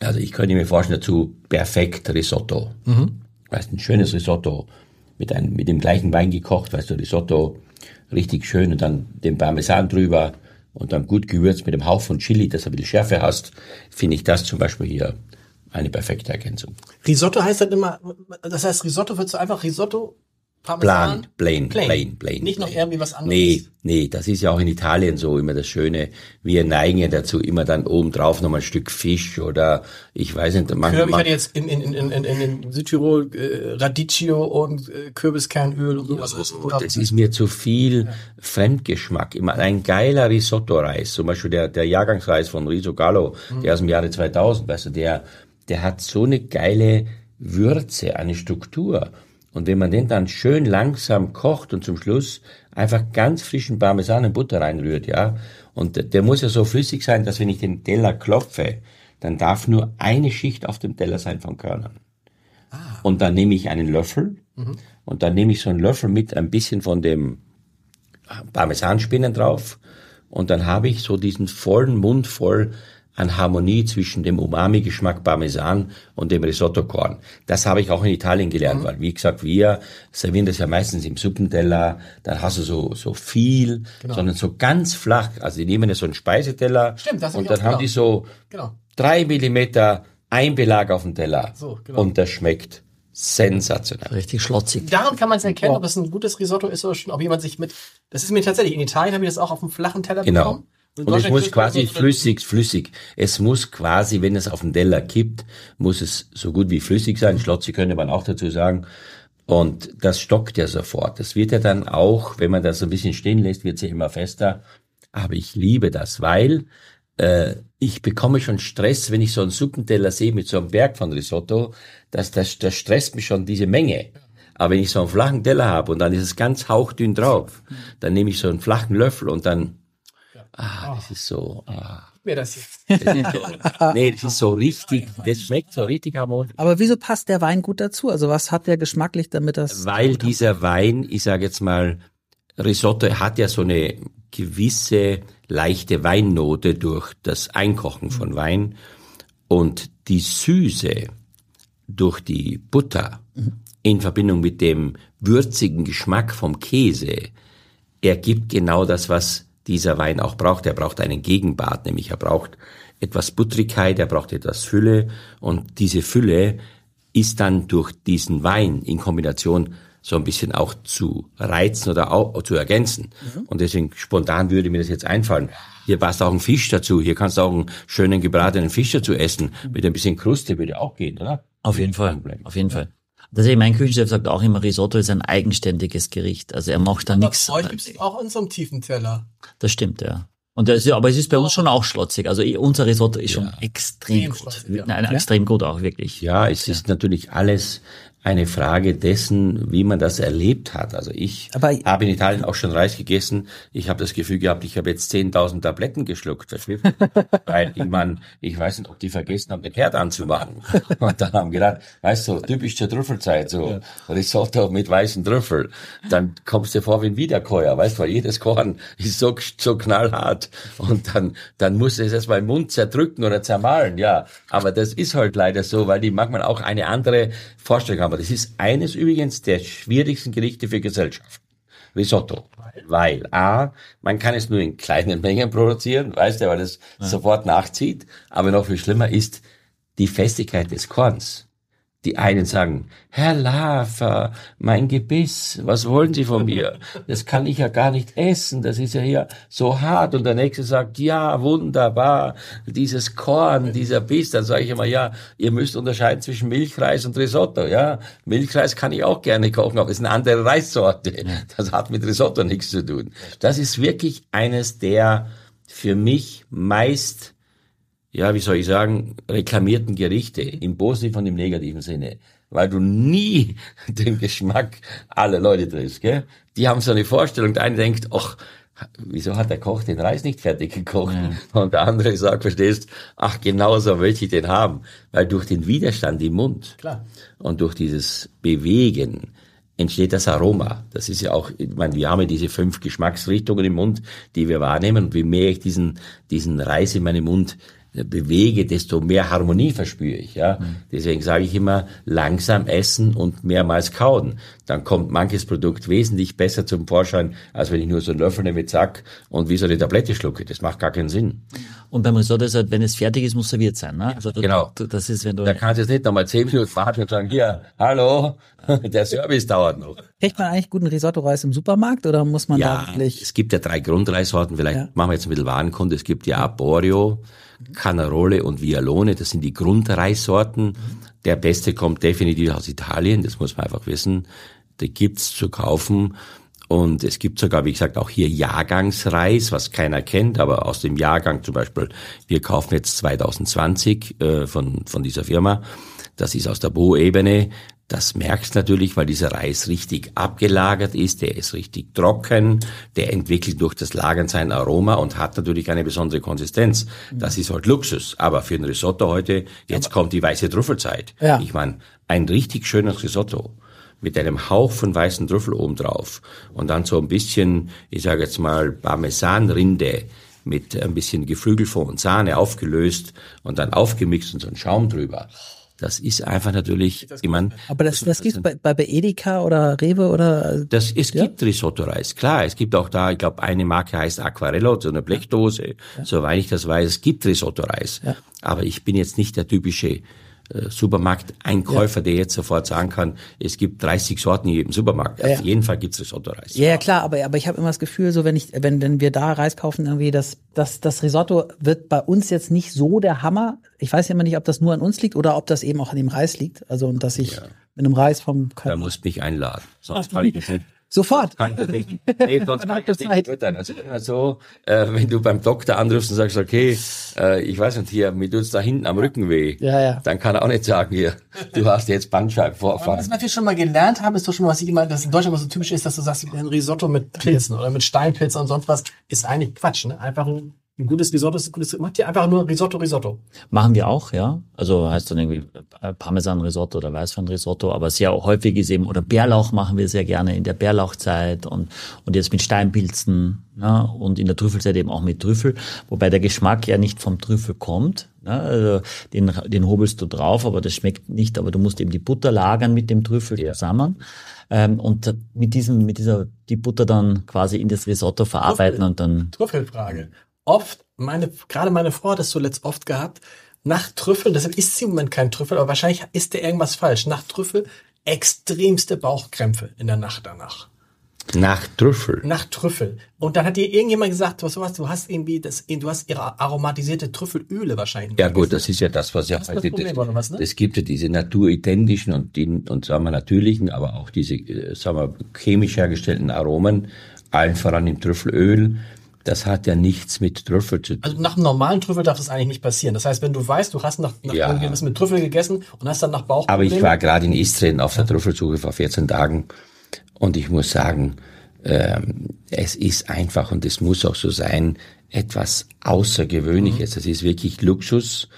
Also ich könnte mir vorstellen dazu perfekt Risotto. Weißt, ein schönes Risotto mit einem, mit dem gleichen Wein gekocht, weißt du, Risotto richtig schön und dann den Parmesan drüber und dann gut gewürzt mit dem Hauch von Chili, dass du ein bisschen Schärfe hast, finde ich das zum Beispiel hier eine perfekte Ergänzung. Risotto heißt dann immer, das heißt Risotto würdest du einfach Risotto, Parmesan, Plain, plain, plain, plain. Nicht noch plain. irgendwie was anderes. Nee, nee, das ist ja auch in Italien so immer das Schöne. Wir neigen ja dazu, immer dann oben drauf noch mal ein Stück Fisch oder ich weiß nicht, man, Kürbis man, hatte jetzt in, in, in, in, in, Südtirol äh, Radicchio und äh, Kürbiskernöl und sowas. Oh, das ist mir zu viel Fremdgeschmack. Immer ein geiler Risotto-Reis, zum Beispiel der, der Jahrgangsreis von Riso Gallo, der aus dem Jahre 2000, weißt du, der, der hat so eine geile Würze, eine Struktur. Und wenn man den dann schön langsam kocht und zum Schluss einfach ganz frischen Parmesan und Butter reinrührt, ja, und der, der muss ja so flüssig sein, dass wenn ich den Teller klopfe, dann darf nur eine Schicht auf dem Teller sein von Körnern. Und dann nehme ich einen Löffel. Und dann nehme ich so einen Löffel mit ein bisschen von dem Parmesanspinnen drauf. Und dann habe ich so diesen vollen Mund voll an Harmonie zwischen dem Umami-Geschmack Parmesan und dem Risotto-Korn. Das habe ich auch in Italien gelernt, weil wie gesagt, wir servieren das ja meistens im Suppenteller, dann hast du so, so viel, sondern so ganz flach. Also die nehmen ja so einen Speiseteller Stimmt, das hab und dann haben die so Genau. drei Millimeter Einbelag auf dem Teller So, genau. und das schmeckt sensationell. Richtig schlotzig. Daran kann man es erkennen, ob es ein gutes Risotto ist oder schon, ob jemand sich mit. Das ist mir tatsächlich, in Italien habe ich das auch auf einem flachen Teller Genau. bekommen. In Und es muss quasi flüssig, flüssig. Es muss quasi, wenn es auf den Teller kippt, muss es so gut wie flüssig sein. Schlotzi könnte man auch dazu sagen. Und das stockt ja sofort. Das wird ja dann auch, wenn man das so ein bisschen stehen lässt, wird ja immer fester. Aber ich liebe das, weil äh, ich bekomme schon Stress, wenn ich so einen Suppenteller sehe mit so einem Berg von Risotto. Das, das, das stresst mich schon diese Menge. Aber wenn ich so einen flachen Teller habe und dann ist es ganz hauchdünn drauf, dann nehme ich so einen flachen Löffel und dann, ah, das ist so, ah. mir das jetzt. Das ist so, nee, das ist so richtig, das schmeckt so richtig harmonisch. Aber wieso passt der Wein gut dazu? Also was hat der geschmacklich, damit das? Weil dieser Wein, ich sage jetzt mal, Risotto hat ja so eine gewisse leichte Weinnote durch das Einkochen von Wein und die Süße durch die Butter in Verbindung mit dem würzigen Geschmack vom Käse ergibt genau das, was dieser Wein auch braucht. Er braucht einen Gegenpart, nämlich er braucht etwas Buttrigkeit, er braucht etwas Fülle und diese Fülle ist dann durch diesen Wein in Kombination so ein bisschen auch zu reizen oder auch zu ergänzen. Und deswegen spontan würde mir das jetzt einfallen. Hier passt auch ein Fisch dazu. Hier kannst du auch einen schönen gebratenen Fisch dazu essen. Mit ein bisschen Kruste würde auch gehen, oder? Auf jeden Fall. Auf jeden Fall. Tatsächlich, mein Küchenchef sagt auch immer, Risotto ist ein eigenständiges Gericht. Also er macht da nichts. Bei euch gibt es auch in so einem tiefen Teller. Das stimmt, ja. Und das, ist- aber es ist bei uns schon auch schlotzig. Also unser Risotto ist schon extrem Extrem gut. schlotzig, ja. Nein, extrem gut auch, wirklich. Ja, es ist natürlich alles eine Frage dessen, wie man das erlebt hat. Also ich Aber- habe in Italien auch schon Reis gegessen. Ich habe das Gefühl gehabt, ich habe jetzt 10.000 Tabletten geschluckt. Weil ich meine, ich weiß nicht, ob die vergessen haben, den Herd anzumachen. Und dann haben gedacht, weißt du, typisch zur Trüffelzeit, so Risotto mit weißen Trüffel. Dann kommst du vor wie ein Wiederkäuer, weißt du, weil jedes Korn ist so, so knallhart. Und dann, dann musst du es erstmal im Mund zerdrücken oder zermahlen, ja. Aber das ist halt leider so, weil die manchmal auch eine andere Vorstellung haben. Das ist eines übrigens der schwierigsten Gerichte für Gesellschaft. Risotto. Weil A, man kann es nur in kleinen Mengen produzieren, weißt du, weil es sofort nachzieht. Aber noch viel schlimmer ist die Festigkeit des Korns. Die einen sagen, Herr Lafer, mein Gebiss, was wollen Sie von mir? Das kann ich ja gar nicht essen, das ist ja hier so hart. Und der nächste sagt, ja, wunderbar, dieses Korn, dieser Biss. Dann sage ich immer, ja, ihr müsst unterscheiden zwischen Milchreis und Risotto. Ja, Milchreis kann ich auch gerne kochen, aber es ist eine andere Reissorte. Das hat mit Risotto nichts zu tun. Das ist wirklich eines der für mich meist ja, wie soll ich sagen, reklamierten Gerichte im positiven und im negativen Sinne, weil du nie den Geschmack aller Leute triffst, gell? Die haben so eine Vorstellung, der eine denkt, ach, wieso hat der Koch den Reis nicht fertig gekocht? Und der andere sagt, verstehst, ach, genau so möchte ich den haben, weil durch den Widerstand im Mund Klar. und durch dieses Bewegen entsteht das Aroma. Das ist ja auch, ich meine, wir haben ja diese fünf Geschmacksrichtungen im Mund, die wir wahrnehmen. Und je mehr ich diesen, diesen Reis in meinem Mund bewege, desto mehr Harmonie verspüre ich. Ja, deswegen sage ich immer langsam essen und mehrmals kauen. Dann kommt manches Produkt wesentlich besser zum Vorschein, als wenn ich nur so einen Löffel nehme, zack, und wie so eine Tablette schlucke. Das macht gar keinen Sinn. Und beim Risotto ist halt, wenn es fertig ist, muss serviert sein. Ne? Also du, genau. Du, das ist, wenn du Da kannst du jetzt nicht nochmal zehn Minuten warten und sagen, hier, hallo, der Service dauert noch. Kriegt man eigentlich guten Risotto-Reis im Supermarkt oder muss man da Ja, wirklich? es gibt ja drei Grundreissorten. Vielleicht Ja. machen wir jetzt ein bisschen Warenkunde. Es gibt ja Arborio, Canarole und Vialone. Das sind die Grundreissorten. Der beste kommt definitiv aus Italien. Das muss man einfach wissen. Die gibt's zu kaufen. Und es gibt sogar, wie gesagt, auch hier Jahrgangsreis, was keiner kennt, aber aus dem Jahrgang zum Beispiel, wir kaufen jetzt 2020 äh, von, von dieser Firma. Das ist aus der Bo-Ebene. Das merkst natürlich, weil dieser Reis richtig abgelagert ist, der ist richtig trocken, der entwickelt durch das Lagern sein Aroma und hat natürlich eine besondere Konsistenz. Das ist halt Luxus. Aber für ein Risotto heute, jetzt kommt die weiße Trüffelzeit. Ja. Ich meine, ein richtig schönes Risotto mit einem Hauch von weißen Trüffel oben drauf und dann so ein bisschen, ich sage jetzt mal, Parmesanrinde mit ein bisschen Geflügelfond und Sahne aufgelöst und dann aufgemixt und so ein Schaum drüber. Das ist einfach natürlich, ich meine, Aber das, das gibt's bei, bei Edeka oder Rewe oder das, es gibt Risotto-Reis, klar. Es gibt auch da, ich glaube, eine Marke heißt Aquarello, so eine Blechdose. Soweit ich das weiß, es gibt Risotto-Reis. Ja. Aber ich bin jetzt nicht der typische Supermarkteinkäufer, der jetzt sofort sagen kann, es gibt 30 Sorten in jedem Supermarkt. Ja. Auf jeden Fall gibt's Risotto-Reis. Ja, ja klar, aber, aber ich habe immer das Gefühl, so wenn ich, wenn, wenn wir da Reis kaufen, irgendwie, das, das, das Risotto wird bei uns jetzt nicht so der Hammer. Ich weiß ja immer nicht, ob das nur an uns liegt oder ob das eben auch an dem Reis liegt. Also und dass ich mit einem Reis vom Da musst mich einladen. Sonst kann ich das nicht. Sofort. Kann ich nicht. Nee, sonst kann ich das nicht beurteilen. Also immer so, äh, wenn du beim Doktor anrufst und sagst, okay, äh, ich weiß nicht, hier, mir tut's da hinten am Rücken weh. Ja, ja. Dann kann er auch nicht sagen, hier, du hast jetzt Bandscheibenvorfall. Was wir schon mal gelernt haben, ist doch schon mal, was ich immer, dass in Deutschland immer so typisch ist, dass du sagst, ein Risotto mit Pilzen oder mit Steinpilzen und sonst was, ist eigentlich Quatsch, ne? Einfach ein, ein gutes Risotto ist ein gutes, macht ihr einfach nur Risotto, Risotto. Machen wir auch, ja. Also heißt dann irgendwie äh, Parmesan-Risotto oder Weißwein-Risotto, aber sehr häufig ist eben, oder Bärlauch machen wir sehr gerne in der Bärlauchzeit und, und jetzt mit Steinpilzen ja, und in der Trüffelzeit eben auch mit Trüffel, wobei der Geschmack ja nicht vom Trüffel kommt. Ja, also den, den hobelst du drauf, aber das schmeckt nicht, aber du musst eben die Butter lagern mit dem Trüffel zusammen. Ähm, und mit diesem, mit dieser, die Butter dann quasi in das Risotto verarbeiten und dann Trüffelfrage. Oft, meine, gerade meine Frau hat das zuletzt oft gehabt, nach Trüffel, deshalb isst sie im Moment kein Trüffel, aber wahrscheinlich ist da irgendwas falsch. Nach Trüffel extremste Bauchkrämpfe in der Nacht danach. Nach Trüffel. nach Trüffel. Und dann hat dir irgendjemand gesagt, was sowas, du hast irgendwie das, du hast ihre aromatisierte Trüffelöle wahrscheinlich. Ja gut, das ist ja das, was ja Das ist das Problem, was, ne? Es gibt ja diese naturidentischen und die, und sagen wir natürlichen, aber auch diese, äh, sagen wir, chemisch hergestellten Aromen, allen voran im Trüffelöl. Das hat ja nichts mit Trüffel zu tun. Also nach einem normalen Trüffel darf das eigentlich nicht passieren. Das heißt, wenn du weißt, du hast nach, nach Ja. irgendwas mit Trüffel gegessen und hast dann nach Bauch. Aber ich war gerade in Istrien auf der Trüffelsuche vor 14 Tagen und ich muss sagen, ähm, es ist einfach und es muss auch so sein, etwas Außergewöhnliches. Es ist wirklich Luxus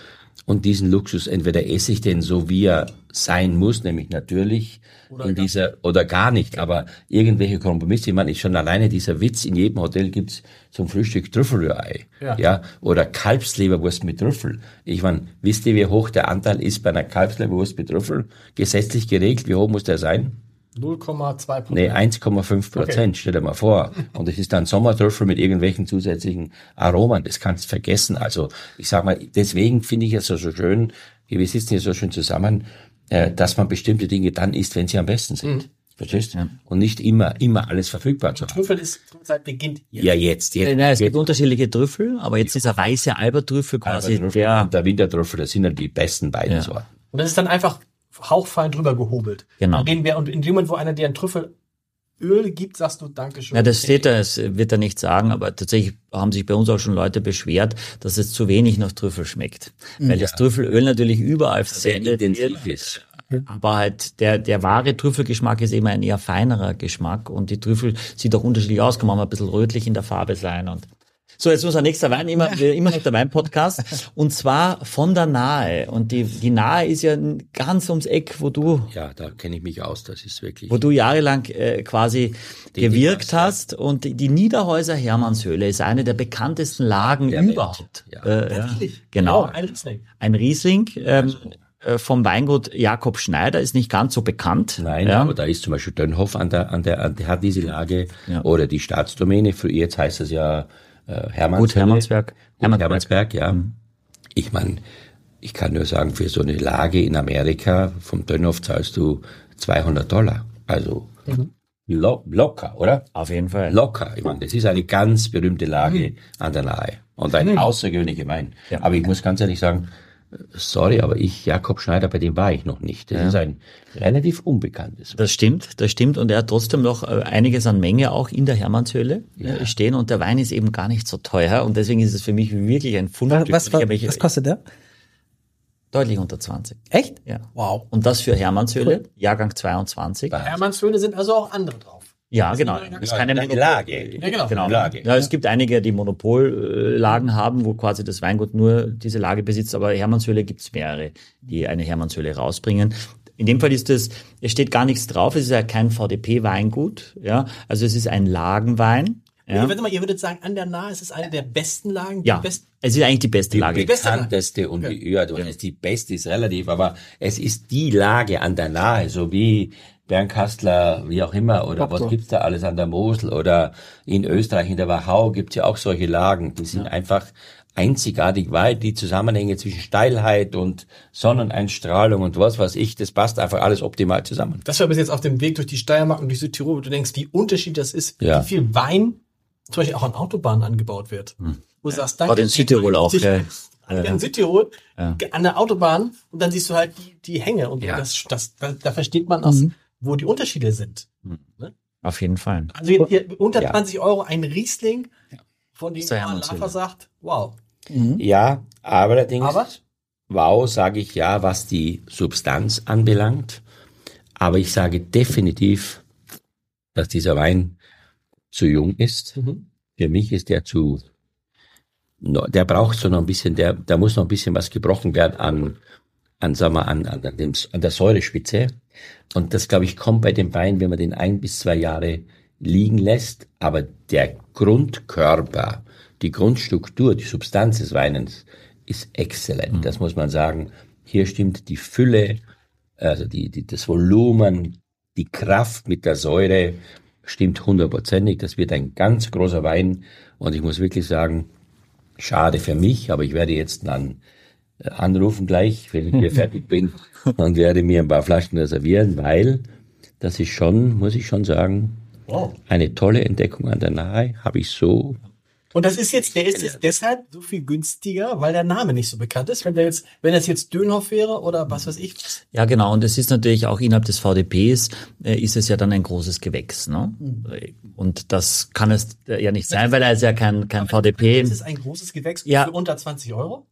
und diesen Luxus entweder esse ich den so, wie er sein muss, nämlich natürlich in dieser oder gar nicht, aber irgendwelche Kompromisse. Ich meine, ist schon alleine dieser Witz. In jedem Hotel gibt's zum Frühstück Trüffelrührei, Ja. ja, oder Kalbsleberwurst mit Trüffel. Ich meine, wisst ihr, wie hoch der Anteil ist bei einer Kalbsleberwurst mit Trüffel? Gesetzlich geregelt, wie hoch muss der sein? 0,2 Prozent. Nee, 1,5 Prozent, stell dir mal vor. Und es ist dann Sommertrüffel mit irgendwelchen zusätzlichen Aromen. Das kannst du vergessen. Also ich sag mal, deswegen finde ich es so, so schön, wir sitzen hier so schön zusammen, äh, dass man bestimmte Dinge dann isst, wenn sie am besten sind. Verstehst du? Und nicht immer, immer alles verfügbar zu haben. Trüffel ist, Trüffelzeit beginnt jetzt. Ja, jetzt, jetzt. Nein, es gibt jetzt. unterschiedliche Trüffel, aber jetzt dieser weiße Albertrüffel quasi Albertrüffel der, und der Wintertrüffel, das sind ja die besten beiden Ja. Sorten. Und das ist dann einfach hauchfein drüber gehobelt. Genau. Dann reden wir, und in dem Moment, wo einer dir ein Trüffelöl gibt, sagst du Dankeschön. Ja, das steht da, es wird er nicht sagen, aber tatsächlich haben sich bei uns auch schon Leute beschwert, dass es zu wenig nach Trüffel schmeckt. Weil das Trüffelöl natürlich überall wird. intensiv ist. Aber halt der, der wahre Trüffelgeschmack ist eben ein eher feinerer Geschmack und die Trüffel sieht auch unterschiedlich aus, kann man mal ein bisschen rötlich in der Farbe sein und so, jetzt unser nächster Wein, immer, immer noch der Wein-Podcast. Und zwar von der Nahe. Und die, die Nahe ist ja ganz ums Eck, wo du, Ja, da kenne ich mich aus. Das ist wirklich. wo du jahrelang äh, quasi gewirkt hast. Und die Niederhäuser Hermannshöhle ist eine der bekanntesten Lagen Der überhaupt. Ja. Äh, ja. Wirklich? Genau. Ja, ein Riesling. Ein Riesling ähm, äh, vom Weingut Jakob Schneider ist nicht ganz so bekannt. Nein, ja. aber da ist zum Beispiel Dönhoff an der, an der, an der hat diese Lage Ja. oder die Staatsdomäne. Für jetzt heißt es ja äh, Hermannsberg. Gut, Hermannsberg. Gut, Hermannsberg. Ja. Ich meine, ich kann nur sagen, für so eine Lage in Amerika vom Dönhoff zahlst du 200 Dollar. Also lo locker, oder? Auf jeden Fall. Locker. Ich meine, das ist eine ganz berühmte Lage an der Nahe und ein außergewöhnlicher Wein. Ja. Aber ich muss ganz ehrlich sagen, sorry, aber ich, Jakob Schneider, bei dem war ich noch nicht. Das ist ein relativ unbekanntes. Das stimmt, das stimmt. Und er hat trotzdem noch äh, einiges an Menge auch in der Hermannshöhle äh, stehen. Und der Wein ist eben gar nicht so teuer. Und deswegen ist es für mich wirklich ein Fundstück. Was, was, was kostet der? deutlich unter 20. Echt? Ja. Wow. Und das für Hermannshöhle, Jahrgang 22. Bei Hermannshöhle sind also auch andere drauf. Ja, genau. Ja, Das ist keine eine Lage. Ja, genau. Genau. Lage. Ja, es gibt einige, die Monopollagen haben, wo quasi das Weingut nur diese Lage besitzt, aber Hermannshöhle gibt es mehrere, die eine Hermannshöhle rausbringen. In dem Fall ist es, es steht gar nichts drauf, es ist ja kein VDP-Weingut, ja, also es ist ein Lagenwein. Ja. Ja, Warte mal, ihr würdet sagen, an der Nahe ist es eine der besten Lagen. ja Die besten, es ist eigentlich die beste Die Lage. beste Lage. bekannteste und die, ja, du weißt, die beste ist relativ, aber es ist die Lage an der Nahe, so wie Bernkastler, wie auch immer, oder was gibt's da alles an der Mosel oder in Österreich, in der Wachau gibt's ja auch solche Lagen, die sind einfach einzigartig, weil die Zusammenhänge zwischen Steilheit und Sonneneinstrahlung und was weiß ich, das passt einfach alles optimal zusammen. das war bis jetzt auf dem Weg durch die Steiermark und durch Südtirol, wo du denkst, wie unterschiedlich das ist, Ja. wie viel Wein zum Beispiel auch an Autobahnen angebaut wird. Wo du sagst, danke. Gerade in Südtirol auch, Sich- ja. In Südtirol, Ja. an der Autobahn, und dann siehst du halt die, die Hänge. Und Ja. das, das, da, da versteht man auch, wo die Unterschiede sind. Auf jeden Fall. Also jetzt hier unter Ja. 20 Euro ein Riesling, von dem Hermannshöhle. Laffer sagt, wow. Ja, aber allerdings, Aber? wow, sage ich ja, was die Substanz anbelangt. Aber ich sage definitiv, dass dieser Wein zu jung ist. Mhm. Für mich ist der zu, der braucht so noch ein bisschen, der, da muss noch ein bisschen was gebrochen werden an, an, sagen wir, an, an, an, dem, an der Säurespitze. Und das, glaube ich, kommt bei dem Wein, wenn man den ein bis zwei Jahre liegen lässt. Aber der Grundkörper, die Grundstruktur, die Substanz des Weinens ist exzellent. Das muss man sagen. Hier stimmt die Fülle, also die, die, das Volumen, die Kraft mit der Säure stimmt hundertprozentig. Das wird ein ganz großer Wein. Und ich muss wirklich sagen, schade für mich, aber ich werde jetzt dann anrufen gleich, wenn ich hier fertig bin und werde mir ein paar Flaschen reservieren, weil das ist schon, muss ich schon sagen, Wow. Eine tolle Entdeckung an der Nahe habe ich so Und das ist jetzt, der ist jetzt deshalb so viel günstiger, weil der Name nicht so bekannt ist. Wenn der jetzt, wenn das jetzt Dönhoff wäre oder was weiß ich. Ja, genau. Und es ist natürlich auch innerhalb des VDPs äh, ist es ja dann ein großes Gewächs. Ne? Und das kann es ja nicht sein, weil er ist ja kein, kein VDP. Ist es ein großes Gewächs Ja. für unter 20 Euro?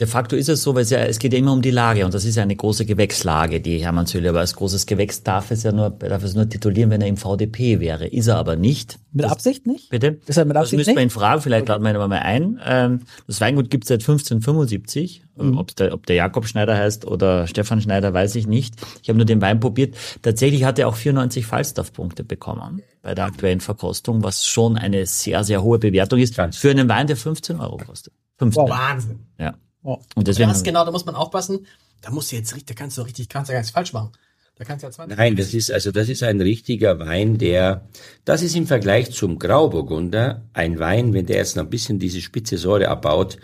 De facto ist es so, weil es ja, es geht ja immer um die Lage und das ist ja eine große Gewächslage, die Hermannshöhle, aber als großes Gewächs darf es ja nur, darf es nur titulieren, wenn er im VDP wäre. Ist er aber nicht. Mit Absicht nicht? Bitte? Ist er mit das Absicht müssen wir ihn fragen, vielleicht laden wir ihn mal ein. Ähm, das Weingut gibt es seit 1575. Mhm. Ob, der, ob der Jakob Schneider heißt oder Stefan Schneider, weiß ich nicht. Ich habe nur den Wein probiert. Tatsächlich hat er auch 94 Falstaff-Punkte bekommen bei der aktuellen Verkostung, was schon eine sehr, sehr hohe Bewertung ist für einen Wein, der 15 Euro kostet. 15. Wahnsinn. Ja. Wow. Und deswegen, Das ist genau, da muss man aufpassen. Da musst du jetzt richtig, da kannst du richtig, kannst du nichts falsch machen. Da kannst du ja 20. Nein, das ist also das ist ein richtiger Wein, der das ist im Vergleich zum Grauburgunder ein Wein, wenn der jetzt noch ein bisschen diese spitze Säure abbaut,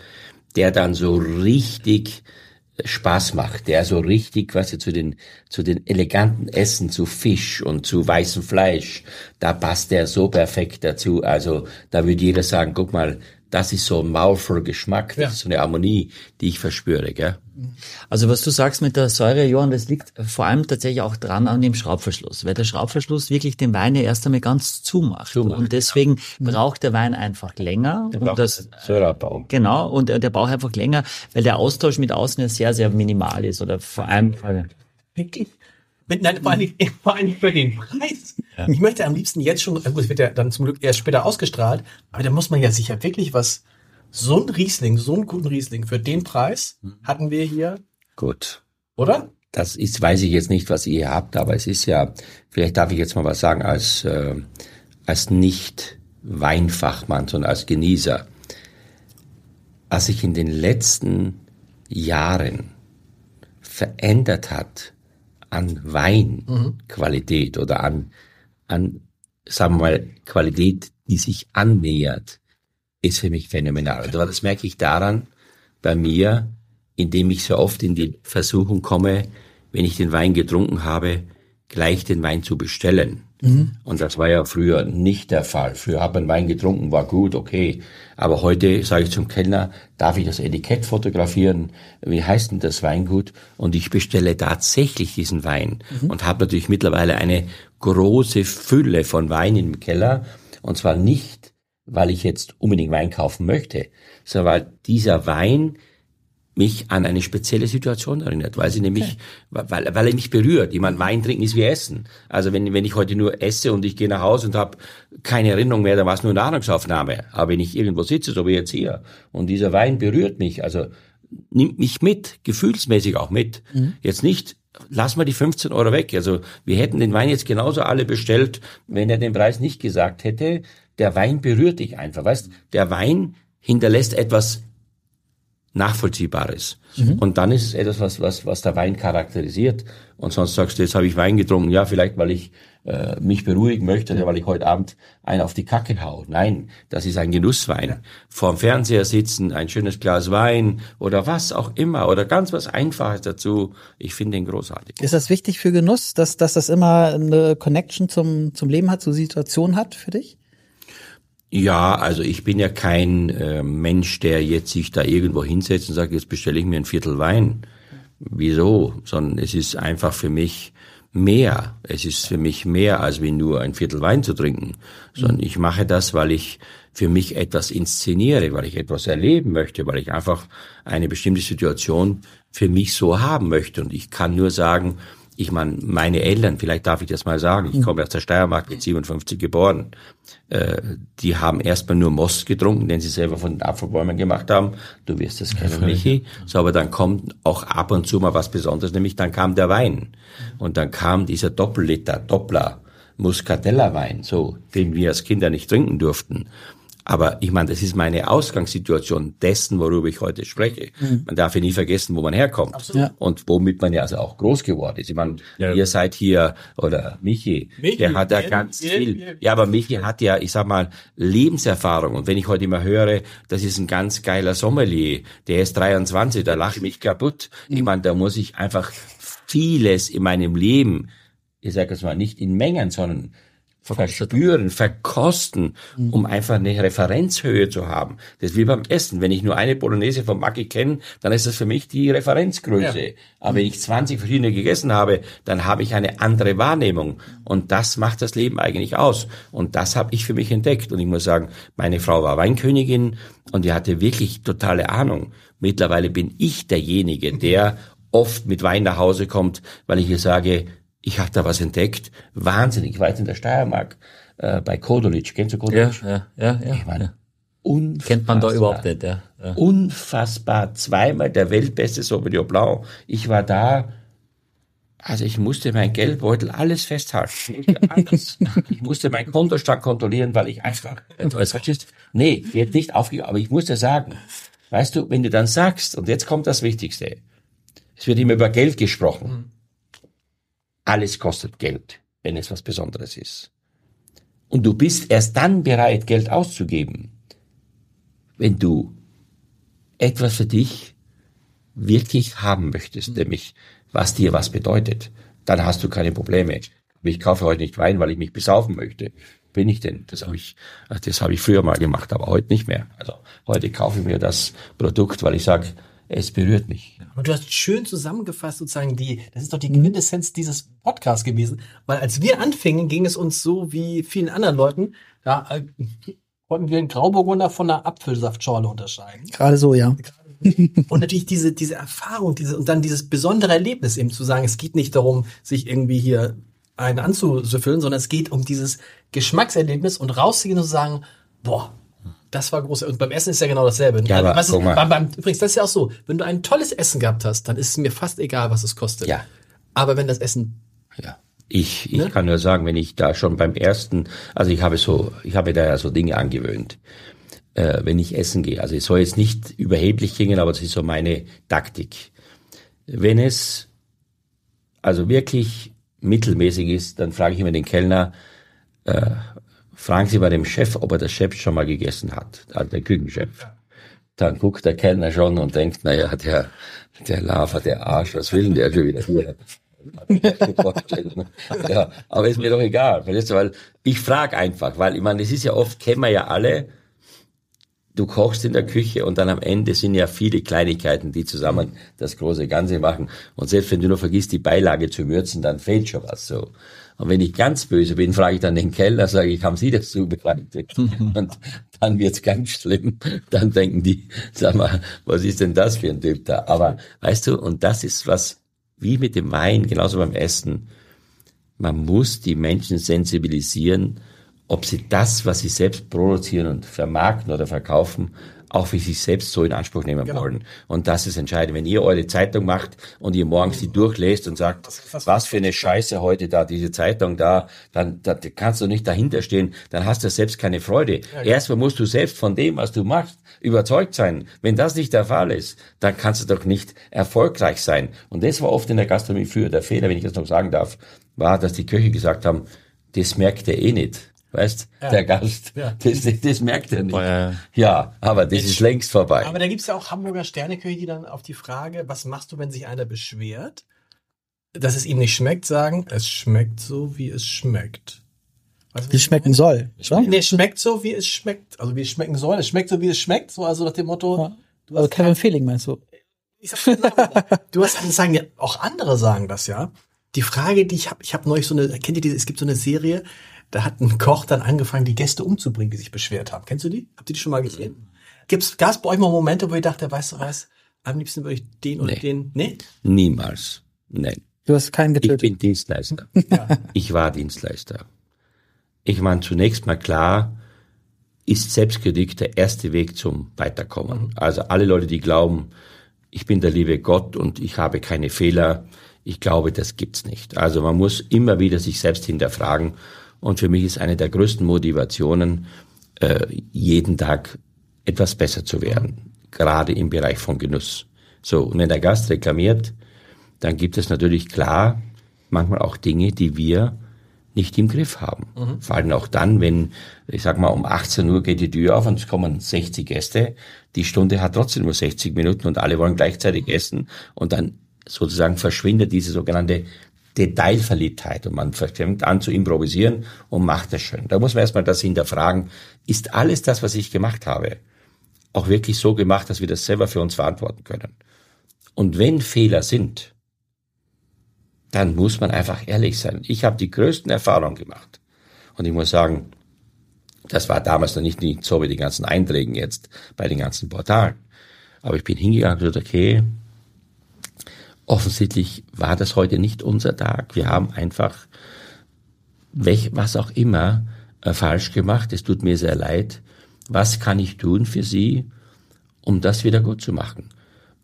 der dann so richtig Spaß macht, der so richtig, was du, zu den zu den eleganten Essen, zu Fisch und zu weißem Fleisch, da passt der so perfekt dazu. Also da würde jeder sagen, guck mal, das ist so ein maulvoller Geschmack, das Ja. ist so eine Harmonie, die ich verspüre, gell? Also was du sagst mit der Säure, Johann, das liegt vor allem tatsächlich auch dran an dem Schraubverschluss, weil der Schraubverschluss wirklich den Wein ja erst einmal ganz zumacht. Zumacht, und deswegen braucht der Wein einfach länger. Und das, Säureabbau. genau, und der braucht einfach länger, weil der Austausch mit außen ja sehr, sehr minimal ist. Oder vor allem, Wirklich? Mit, nein, vor allem, vor allem für den Preis. Ich möchte am liebsten jetzt schon, gut, es wird ja dann zum Glück erst später ausgestrahlt, aber da muss man ja sicher wirklich was, so ein Riesling, so einen guten Riesling für den Preis hatten wir hier, Gut. oder? Das ist, weiß ich jetzt nicht, was ihr habt, aber es ist ja, vielleicht darf ich jetzt mal was sagen als, äh, als nicht Weinfachmann, sondern als Genießer. Was sich in den letzten Jahren verändert hat an Weinqualität oder an, an, sagen wir mal, Qualität, die sich annähert, ist für mich phänomenal. Also das merke ich daran bei mir, indem ich so oft in die Versuchung komme, wenn ich den Wein getrunken habe, gleich den Wein zu bestellen. Und das war ja früher nicht der Fall. Früher hat man Wein getrunken, war gut, okay. Aber heute sage ich zum Kellner, darf ich das Etikett fotografieren? Wie heißt denn das Weingut? Und ich bestelle tatsächlich diesen Wein und habe natürlich mittlerweile eine große Fülle von Wein im Keller. Und zwar nicht, weil ich jetzt unbedingt Wein kaufen möchte, sondern weil dieser Wein mich an eine spezielle Situation erinnert, weil sie nämlich, weil, weil er mich berührt. Ich meine, Wein trinken ist wie Essen. Also wenn, wenn ich heute nur esse und ich gehe nach Hause und habe keine Erinnerung mehr, dann war es nur Nahrungsaufnahme. Aber wenn ich irgendwo sitze, so wie jetzt hier, und dieser Wein berührt mich, also nimmt mich mit, gefühlsmäßig auch mit. Jetzt nicht, lass mal die 15 Euro weg. Also wir hätten den Wein jetzt genauso alle bestellt, wenn er den Preis nicht gesagt hätte. Der Wein berührt dich einfach, weißt? Der Wein hinterlässt etwas Nachvollziehbares. Und dann ist es etwas, was, was, was der Wein charakterisiert. Und sonst sagst du, jetzt habe ich Wein getrunken, ja, vielleicht weil ich äh, mich beruhigen möchte oder weil ich heute Abend einen auf die Kacke hau. Nein, das ist ein Genusswein. Vorm Fernseher sitzen, ein schönes Glas Wein oder was auch immer oder ganz was Einfaches dazu. Ich finde den großartig. Ist das wichtig für Genuss, dass, dass das immer eine Connection zum, zum Leben hat, zur Situation hat für dich? Ja, also ich bin ja kein äh, Mensch, der jetzt sich da irgendwo hinsetzt und sagt, jetzt bestelle ich mir ein Viertel Wein. Wieso? Sondern es ist einfach für mich mehr. Es ist für mich mehr, als wie nur ein Viertel Wein zu trinken. Sondern ich mache das, weil ich für mich etwas inszeniere, weil ich etwas erleben möchte, weil ich einfach eine bestimmte Situation für mich so haben möchte. Und ich kann nur sagen, ich meine, meine Eltern, vielleicht darf ich das mal sagen, ich komme aus der Steiermark, mit 57 geboren, äh, die haben erstmal nur Most getrunken, den sie selber von den Apfelbäumen gemacht haben. Du wirst das kennen, Michi. So, aber dann kommt auch ab und zu mal was Besonderes, nämlich dann kam der Wein. Und dann kam dieser Doppelliter, Doppler, Muscatella-Wein, so, den wir als Kinder nicht trinken durften. Aber ich meine, das ist meine Ausgangssituation dessen, worüber ich heute spreche. Man darf ja nie vergessen, wo man herkommt. Ja. Und womit man ja also auch groß geworden ist. Ich meine, ihr seid hier, oder Michi, Michi, der hat ja ganz wir- viel. wir- Ja, aber Michi hat ja, ich sag mal, Lebenserfahrung. Und wenn ich heute immer höre, das ist ein ganz geiler Sommelier, der ist 23, da lache ich mich kaputt. Ich meine, da muss ich einfach vieles in meinem Leben, ich sage es mal, nicht in Mengen, sondern verspüren, verkosten, um einfach eine Referenzhöhe zu haben. Das ist wie beim Essen. Wenn ich nur eine Bolognese vom Maggi kenne, dann ist das für mich die Referenzgröße. Aber wenn ich 20 verschiedene gegessen habe, dann habe ich eine andere Wahrnehmung. Und das macht das Leben eigentlich aus. Und das habe ich für mich entdeckt. Und ich muss sagen, meine Frau war Weinkönigin und die hatte wirklich totale Ahnung. Mittlerweile bin ich derjenige, der oft mit Wein nach Hause kommt, weil ich ihr sage, ich habe da was entdeckt. Wahnsinnig. Ich war jetzt in der Steiermark äh, bei Kodolic. Kennst du Ja, Kodolic? ja, ja, ja. Ich meine, ja. unfassbar. Kennt man da überhaupt nicht, ja. ja. Unfassbar. Zweimal der weltbeste Sauvignon Blanc. Ich war da. Also ich musste mein Geldbeutel alles festhalten. Alles. ich musste meinen Kontostand kontrollieren, weil ich einfach, verstehst? Nee, jetzt nicht aufgegeben, aber ich muss dir sagen, weißt du, wenn du dann sagst, und jetzt kommt das Wichtigste, es wird immer über Geld gesprochen. Alles kostet Geld, wenn es was Besonderes ist. Und du bist erst dann bereit, Geld auszugeben, wenn du etwas für dich wirklich haben möchtest, nämlich was dir was bedeutet, dann hast du keine Probleme. Ich kaufe heute nicht Wein, weil ich mich besaufen möchte. Bin ich denn? Das habe ich, das habe ich früher mal gemacht, aber heute nicht mehr. Also heute kaufe ich mir das Produkt, weil ich sage, es berührt mich. Und du hast schön zusammengefasst sozusagen die, das ist doch die Quintessenz dieses Podcasts gewesen, weil als wir anfingen, ging es uns so wie vielen anderen Leuten, da äh, konnten wir einen Grauburgunder von einer Apfelsaftschorle unterscheiden. Gerade so, ja. Und natürlich diese, diese Erfahrung, diese, und dann dieses besondere Erlebnis eben zu sagen, es geht nicht darum, sich irgendwie hier einen anzusüffeln, sondern es geht um dieses Geschmackserlebnis und rauszugehen und zu sagen, boah, das war groß. Und beim Essen ist ja genau dasselbe. Ja, aber was ist, beim, beim, übrigens, das ist ja auch so, wenn du ein tolles Essen gehabt hast, dann ist es mir fast egal, was es kostet. Ja. Aber wenn das Essen, Ja. Ich, ich kann nur sagen, wenn ich da schon beim ersten, also ich habe so, ich habe da ja so Dinge angewöhnt, äh, wenn ich essen gehe. Also es soll jetzt nicht überheblich klingen, aber es ist so meine Taktik. Wenn es also wirklich mittelmäßig ist, dann frage ich immer den Kellner, äh, fragen Sie bei dem Chef, ob er das Chef schon mal gegessen hat, also der Küchenchef. Dann guckt der Kellner schon und denkt, naja, der, der Lava, der Arsch, was will denn der schon wieder hier? ja, aber ist mir doch egal, verstehst du, weil ich frage einfach, weil ich meine, es ist ja oft, kennen wir ja alle, du kochst in der Küche und dann am Ende sind ja viele Kleinigkeiten, die zusammen das große Ganze machen. Und selbst wenn du nur vergisst, die Beilage zu würzen, dann fehlt schon was so. Und wenn ich ganz böse bin, frage ich dann den Kellner, sage ich, haben Sie das zubereitet? und dann wird's ganz schlimm. Dann denken die, sag mal, was ist denn das für ein Typ da? Aber weißt du, und das ist was, wie mit dem Wein, genauso beim Essen. Man muss die Menschen sensibilisieren, ob sie das, was sie selbst produzieren und vermarkten oder verkaufen, auch für sich selbst so in Anspruch nehmen wollen. Und das ist entscheidend. Wenn ihr eure Zeitung macht und ihr morgens die durchlest und sagt, was für eine Scheiße heute da, diese Zeitung da, dann da, kannst du nicht dahinter stehen, dann hast du selbst keine Freude. Erstmal musst du selbst von dem, was du machst, überzeugt sein. Wenn das nicht der Fall ist, dann kannst du doch nicht erfolgreich sein. Und das war oft in der Gastronomie früher der Fehler, wenn ich das noch sagen darf, war, dass die Köche gesagt haben, das merkt er eh nicht. Weißt, der Gast, das, das, das merkt er nicht. Ja. Ja, aber das ist längst vorbei. aber da gibt's ja auch Hamburger Sterneküche, die dann auf die Frage, was machst du, wenn sich einer beschwert, dass es ihm nicht schmeckt, sagen, es schmeckt so, wie es schmeckt. Weißt Wie es schmecken soll. oder? Nee, es schmeckt so, wie es schmeckt. Also wie es schmecken soll. Es schmeckt so, wie es schmeckt. So, also nach dem Motto, du Also Kevin Feeling meinst du? Ich sag, du hast das sagen ja auch andere sagen das ja. Die Frage, die ich habe, ich habe neulich so eine, kennt ihr diese? Es gibt so eine Serie, da hat ein Koch dann angefangen, die Gäste umzubringen, die sich beschwert haben. Kennst du die? Habt ihr die schon mal gesehen? Gibt's, gab's bei euch mal Momente, wo ihr dachte, weißt du was? Am liebsten würde ich den oder Nee. den. Nee? Niemals. Nein. Du hast keinen Ich getötet. bin Dienstleister. Ich war Dienstleister. Ich meine, zunächst mal klar, ist Selbstkritik der erste Weg zum Weiterkommen. Also alle Leute, die glauben, ich bin der liebe Gott und ich habe keine Fehler, ich glaube, das gibt's nicht. Also man muss immer wieder sich selbst hinterfragen. Und für mich ist eine der größten Motivationen, äh, jeden Tag etwas besser zu werden. Gerade im Bereich von Genuss. So, und wenn der Gast reklamiert, dann gibt es natürlich klar manchmal auch Dinge, die wir nicht im Griff haben. Vor allem auch dann, wenn, ich sag mal, um 18 Uhr geht die Tür auf und es kommen 60 Gäste. Die Stunde hat trotzdem nur 60 Minuten und alle wollen gleichzeitig essen und dann sozusagen verschwindet diese sogenannte Detailverliebtheit und man fängt an zu improvisieren und macht es schön. Da muss man erstmal das hinterfragen. Ist alles das, was ich gemacht habe, auch wirklich so gemacht, dass wir das selber für uns verantworten können? Und wenn Fehler sind, dann muss man einfach ehrlich sein. Ich habe die größten Erfahrungen gemacht. Und ich muss sagen, das war damals noch nicht, nicht so wie die ganzen Einträgen jetzt bei den ganzen Portalen. Aber ich bin hingegangen und gesagt, okay, offensichtlich war das heute nicht unser Tag. Wir haben einfach, welch, was auch immer, äh, falsch gemacht. Es tut mir sehr leid. Was kann ich tun für Sie, um das wieder gut zu machen?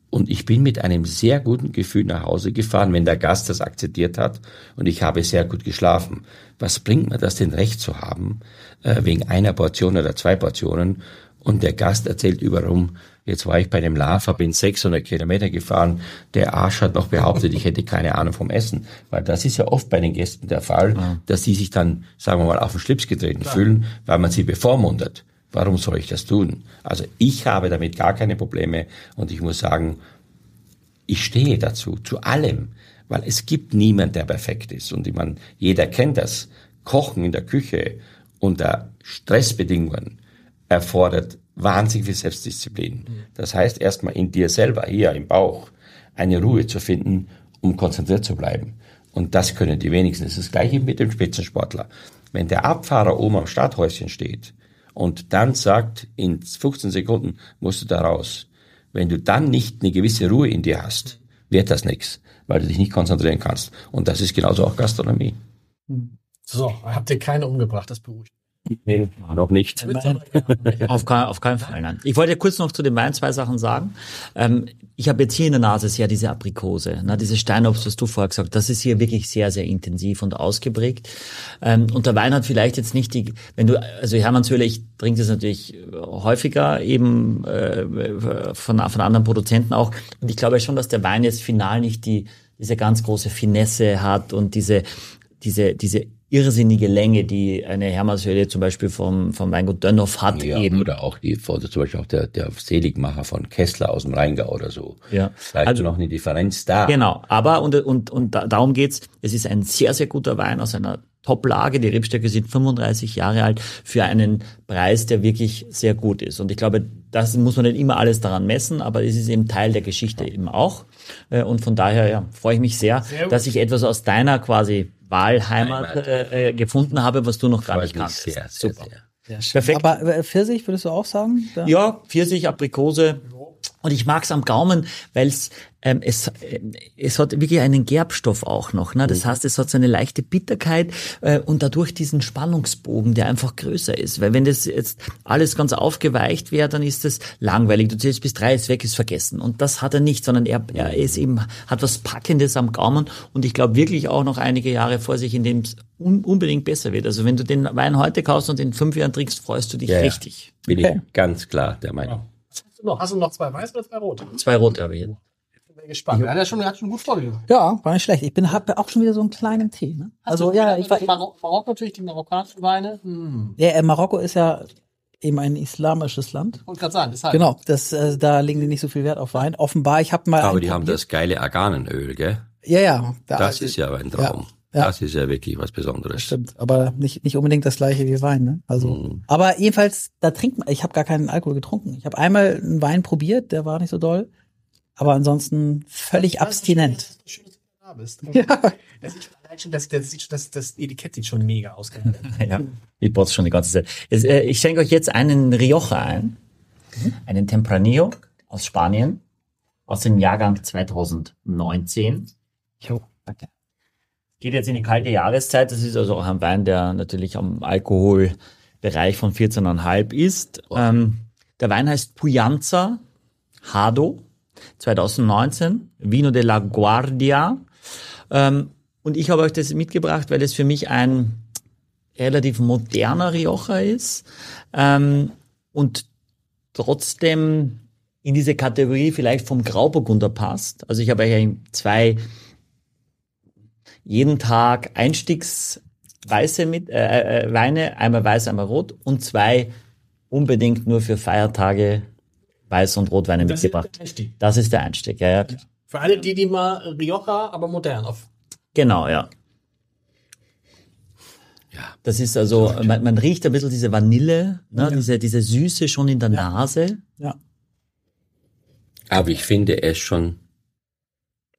Und ich bin mit einem sehr guten Gefühl nach Hause gefahren, wenn der Gast das akzeptiert hat. Und ich habe sehr gut geschlafen. Was bringt mir das denn recht zu haben, äh, wegen einer Portion oder zwei Portionen? Und der Gast erzählt überum, jetzt war ich bei dem Lava, bin 600 Kilometer gefahren. Der Arsch hat noch behauptet, ich hätte keine Ahnung vom Essen. Weil das ist ja oft bei den Gästen der Fall, ja. dass die sich dann, sagen wir mal, auf den Schlips getreten Klar. fühlen, weil man sie bevormundet. Warum soll ich das tun? Also ich habe damit gar keine Probleme und ich muss sagen, ich stehe dazu, zu allem, weil es gibt niemand, der perfekt ist und ich meine, jeder kennt das. Kochen in der Küche unter Stressbedingungen erfordert wahnsinnig viel Selbstdisziplin. Das heißt, erstmal in dir selber, hier im Bauch, eine Ruhe zu finden, um konzentriert zu bleiben. Und das können die wenigsten. Es ist das gleiche mit dem Spitzensportler. Wenn der Abfahrer oben am Starthäuschen steht und dann sagt, in 15 Sekunden musst du da raus. Wenn du dann nicht eine gewisse Ruhe in dir hast, wird das nichts, weil du dich nicht konzentrieren kannst. Und das ist genauso auch Gastronomie. So, habt ihr keine umgebracht, das beruhigt. Nee, noch nicht. auf, auf keinen Fall, nein. Ich wollte kurz noch zu dem Wein zwei Sachen sagen. Ähm, ich habe jetzt hier in der Nase sehr diese Aprikose, ne, diese Steinobst, was du vorher gesagt hast. Das ist hier wirklich sehr, sehr intensiv und ausgeprägt. Ähm, und der Wein hat vielleicht jetzt nicht die, wenn du, also Hermann Zöller, ich trinke das natürlich häufiger eben äh, von, von anderen Produzenten auch. Und ich glaube schon, dass der Wein jetzt final nicht die, diese ganz große Finesse hat und diese, diese, diese irrsinnige Länge, die eine Hermannshöhle zum Beispiel vom, vom Weingut Dönhoff hat ja, eben. Oder auch die, zum Beispiel auch der, der Seligmacher von Kessler aus dem Rheingau oder so. Ja. Vielleicht also noch eine Differenz da. Genau. Aber, und, und, und darum geht's. Es ist ein sehr, sehr guter Wein aus einer Top-Lage. Die Rebstöcke sind 35 Jahre alt für einen Preis, der wirklich sehr gut ist. Und ich glaube, das muss man nicht immer alles daran messen, aber es ist eben Teil der Geschichte eben auch. Äh, und von daher ja, freue ich mich sehr, sehr dass ich etwas aus deiner quasi Wahlheimat äh, äh, gefunden habe, was du noch gar nicht kannst. Sehr, sehr, Super. Sehr. Perfekt. Aber äh, Pfirsich würdest du auch sagen? Ja, Pfirsich, Aprikose. Und ich mag's am Gaumen, weil es ähm, es, äh, es hat wirklich einen Gerbstoff auch noch. Ne? Das mhm. heißt, es hat so eine leichte Bitterkeit äh, und dadurch diesen Spannungsbogen, der einfach größer ist. Weil wenn das jetzt alles ganz aufgeweicht wäre, dann ist das langweilig. Du zählst bis drei, ist weg, ist vergessen. Und das hat er nicht, sondern er, er ist eben, hat was Packendes am Gaumen und ich glaube wirklich auch noch einige Jahre vor sich, in dem es un unbedingt besser wird. Also wenn du den Wein heute kaufst und in fünf Jahren trinkst, freust du dich ja, richtig. Bin okay. ich ganz klar der Meinung. Hast du noch, hast du noch zwei Weiß oder zwei Rote? Zwei Rote habe ich jetzt. Gespannt. Ich, hat ja schon, hat schon gut vorgelegt. Ja, war nicht schlecht. Ich bin habe auch schon wieder so einen kleinen Tee. Ne? Also ja, ich war Marok Marokko natürlich die marokkanischen Weine. Hm. Ja, äh, Marokko ist ja eben ein islamisches Land. Und gerade sagen, deshalb. Genau, das äh, da legen die nicht so viel Wert auf Wein. Offenbar, ich habe mal. Aber die haben das geile Arganenöl, gell? Ja, ja. Da, das ist ja ein Traum. Ja. Ja. Das ist ja wirklich was Besonderes. Stimmt, aber nicht, nicht unbedingt das gleiche wie Wein. Ne? Also, mhm. aber jedenfalls, da trinkt man. Ich habe gar keinen Alkohol getrunken. Ich habe einmal einen Wein probiert, der war nicht so doll, aber ansonsten völlig abstinent. Schön, dass du da bist. Ja. Das, das, das, das, das Etikett sieht schon mega aus. ja, ich brauche schon die ganze Zeit. Äh, ich schenke euch jetzt einen Rioja ein, mhm. einen Tempranillo aus Spanien, aus dem Jahrgang 2019. Jo, danke geht jetzt in die kalte Jahreszeit. Das ist also auch ein Wein, der natürlich am Alkoholbereich von 14,5 ist. Ähm, der Wein heißt Puyanza Hado 2019, Vino de la Guardia. Ähm, und ich habe euch das mitgebracht, weil es für mich ein relativ moderner Rioja ist ähm, und trotzdem in diese Kategorie vielleicht vom Grauburgunder passt. Also ich habe ja zwei jeden Tag Einstiegsweiße mit, äh, äh, Weine, einmal weiß, einmal rot und zwei unbedingt nur für Feiertage Weiß- und Rotweine das mitgebracht. Ist das ist der Einstieg, ja, ja. Für alle, die, die mal Rioja, aber modern auf Genau, ja. Ja. Das ist also, man, man riecht ein bisschen diese Vanille, ne, diese, diese Süße schon in der Nase. Ja. Aber ich finde es schon,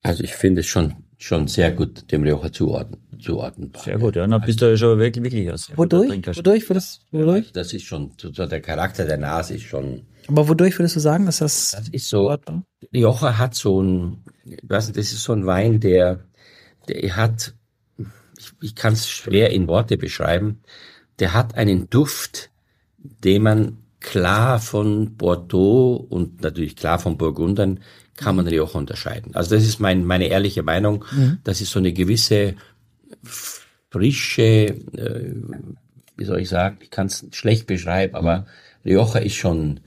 also ich finde es schon, schon sehr gut dem Rioja zuordnen, zuordnenbar. Sehr gut, ja. Dann bist du ja schon wirklich, wirklich guter Wodurch? Wodurch wodurch? Das ist schon, so so der Charakter der Nase ist schon, Aber wodurch würdest du sagen, dass das, das ist so, Rioja hat so ein, ich weiß nicht, das ist so ein Wein, der, der hat, ich, ich kann es schwer in Worte beschreiben, der hat einen Duft, den man klar von Bordeaux und natürlich klar von Burgundern kann man Rioja unterscheiden. Also das ist mein, meine ehrliche Meinung. Das ist so eine gewisse frische, äh, wie soll ich sagen, ich kann es schlecht beschreiben, aber Rioja ist schon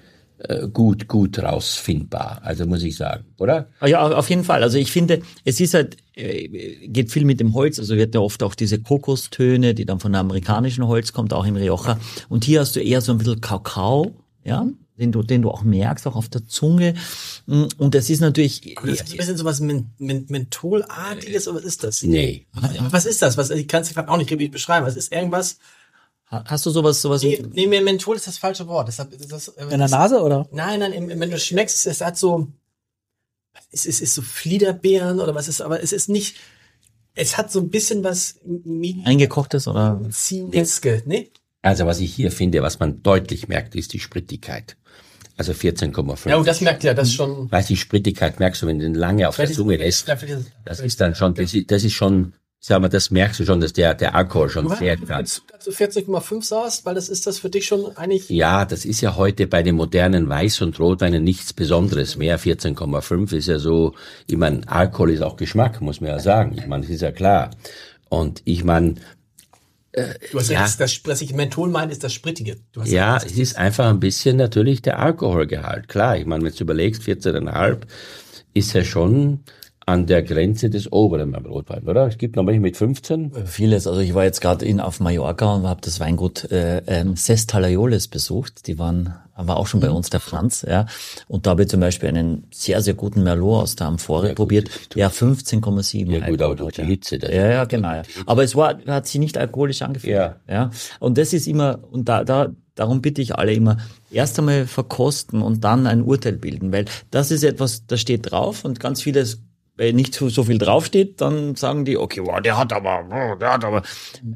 gut, gut rausfindbar. Also muss ich sagen, oder? Ah Ja, auf jeden Fall. Also ich finde, es ist halt, äh, geht viel mit dem Holz, also wird ja oft auch diese Kokostöne, die dann von der amerikanischen Holz kommt, auch im Rioja. Und hier hast du eher so ein bisschen Kakao, ja, den du, den du auch merkst, auch auf der Zunge. Und das ist natürlich, Das ist ein bisschen Men Men Mentholartiges, oder was ist das? Nee. Was ist das? Was, ich kann es auch nicht richtig beschreiben. Es ist irgendwas. Hast du sowas, sowas, Nee, nee, Menthol ist das falsche Wort. Deshalb ist das, äh, in der Nase oder? Nein, nein, wenn du schmeckst, es hat so, es ist, ist so Fliederbeeren oder was ist, aber es ist nicht, es hat so ein bisschen was eingekochtes oder? Medizineske, ne? Also was ich hier finde, was man deutlich merkt, ist die Sprittigkeit. Also 14,5. Ja, und das merkt ja, das schon. Weißt du, die Sprittigkeit merkst du, wenn du den lange auf der Zunge lässt. Das ist dann schon, das ist, das ist schon, sag mal, das merkst du schon, dass der, der Alkohol schon Du sehr hast, als du 14,5 sagst, weil das ist das für dich schon eigentlich. Ja, das ist ja heute bei den modernen Weiß- und Rotweinen nichts Besonderes mehr. 14,5 ist ja so, ich meine, Alkohol ist auch Geschmack, muss man ja sagen. Ich meine, das ist ja klar. Und ich meine, Du hast Ja. ja. das, was ich Menthol meine, ist das Sprittige. Ja, recht, das es ist einfach ein bisschen natürlich der Alkoholgehalt. Klar, ich meine, wenn du überlegst, 14,5 ist ja schon an der Grenze des Oberen beim Rotwein, oder? Es gibt noch welche mit 15. Vieles. Also ich war jetzt gerade in auf Mallorca und habe das Weingut äh, ähm, Ses Talaioles besucht. Die waren, war auch schon bei uns der Franz, ja. Und da habe ich zum Beispiel einen sehr, sehr guten Merlot aus der Amphore probiert. Der 15,7. Ja gut, aber durch die ja. Hitze. Das Ja, ja, genau. Ja. Aber es war, hat sich nicht alkoholisch angefühlt. Ja. ja. Und das ist immer, und da, da, darum bitte ich alle immer, erst einmal verkosten und dann ein Urteil bilden, weil das ist etwas, das steht drauf und ganz vieles, wenn nicht so, so viel draufsteht, dann sagen die, okay, wow, der hat aber, oh, der hat aber.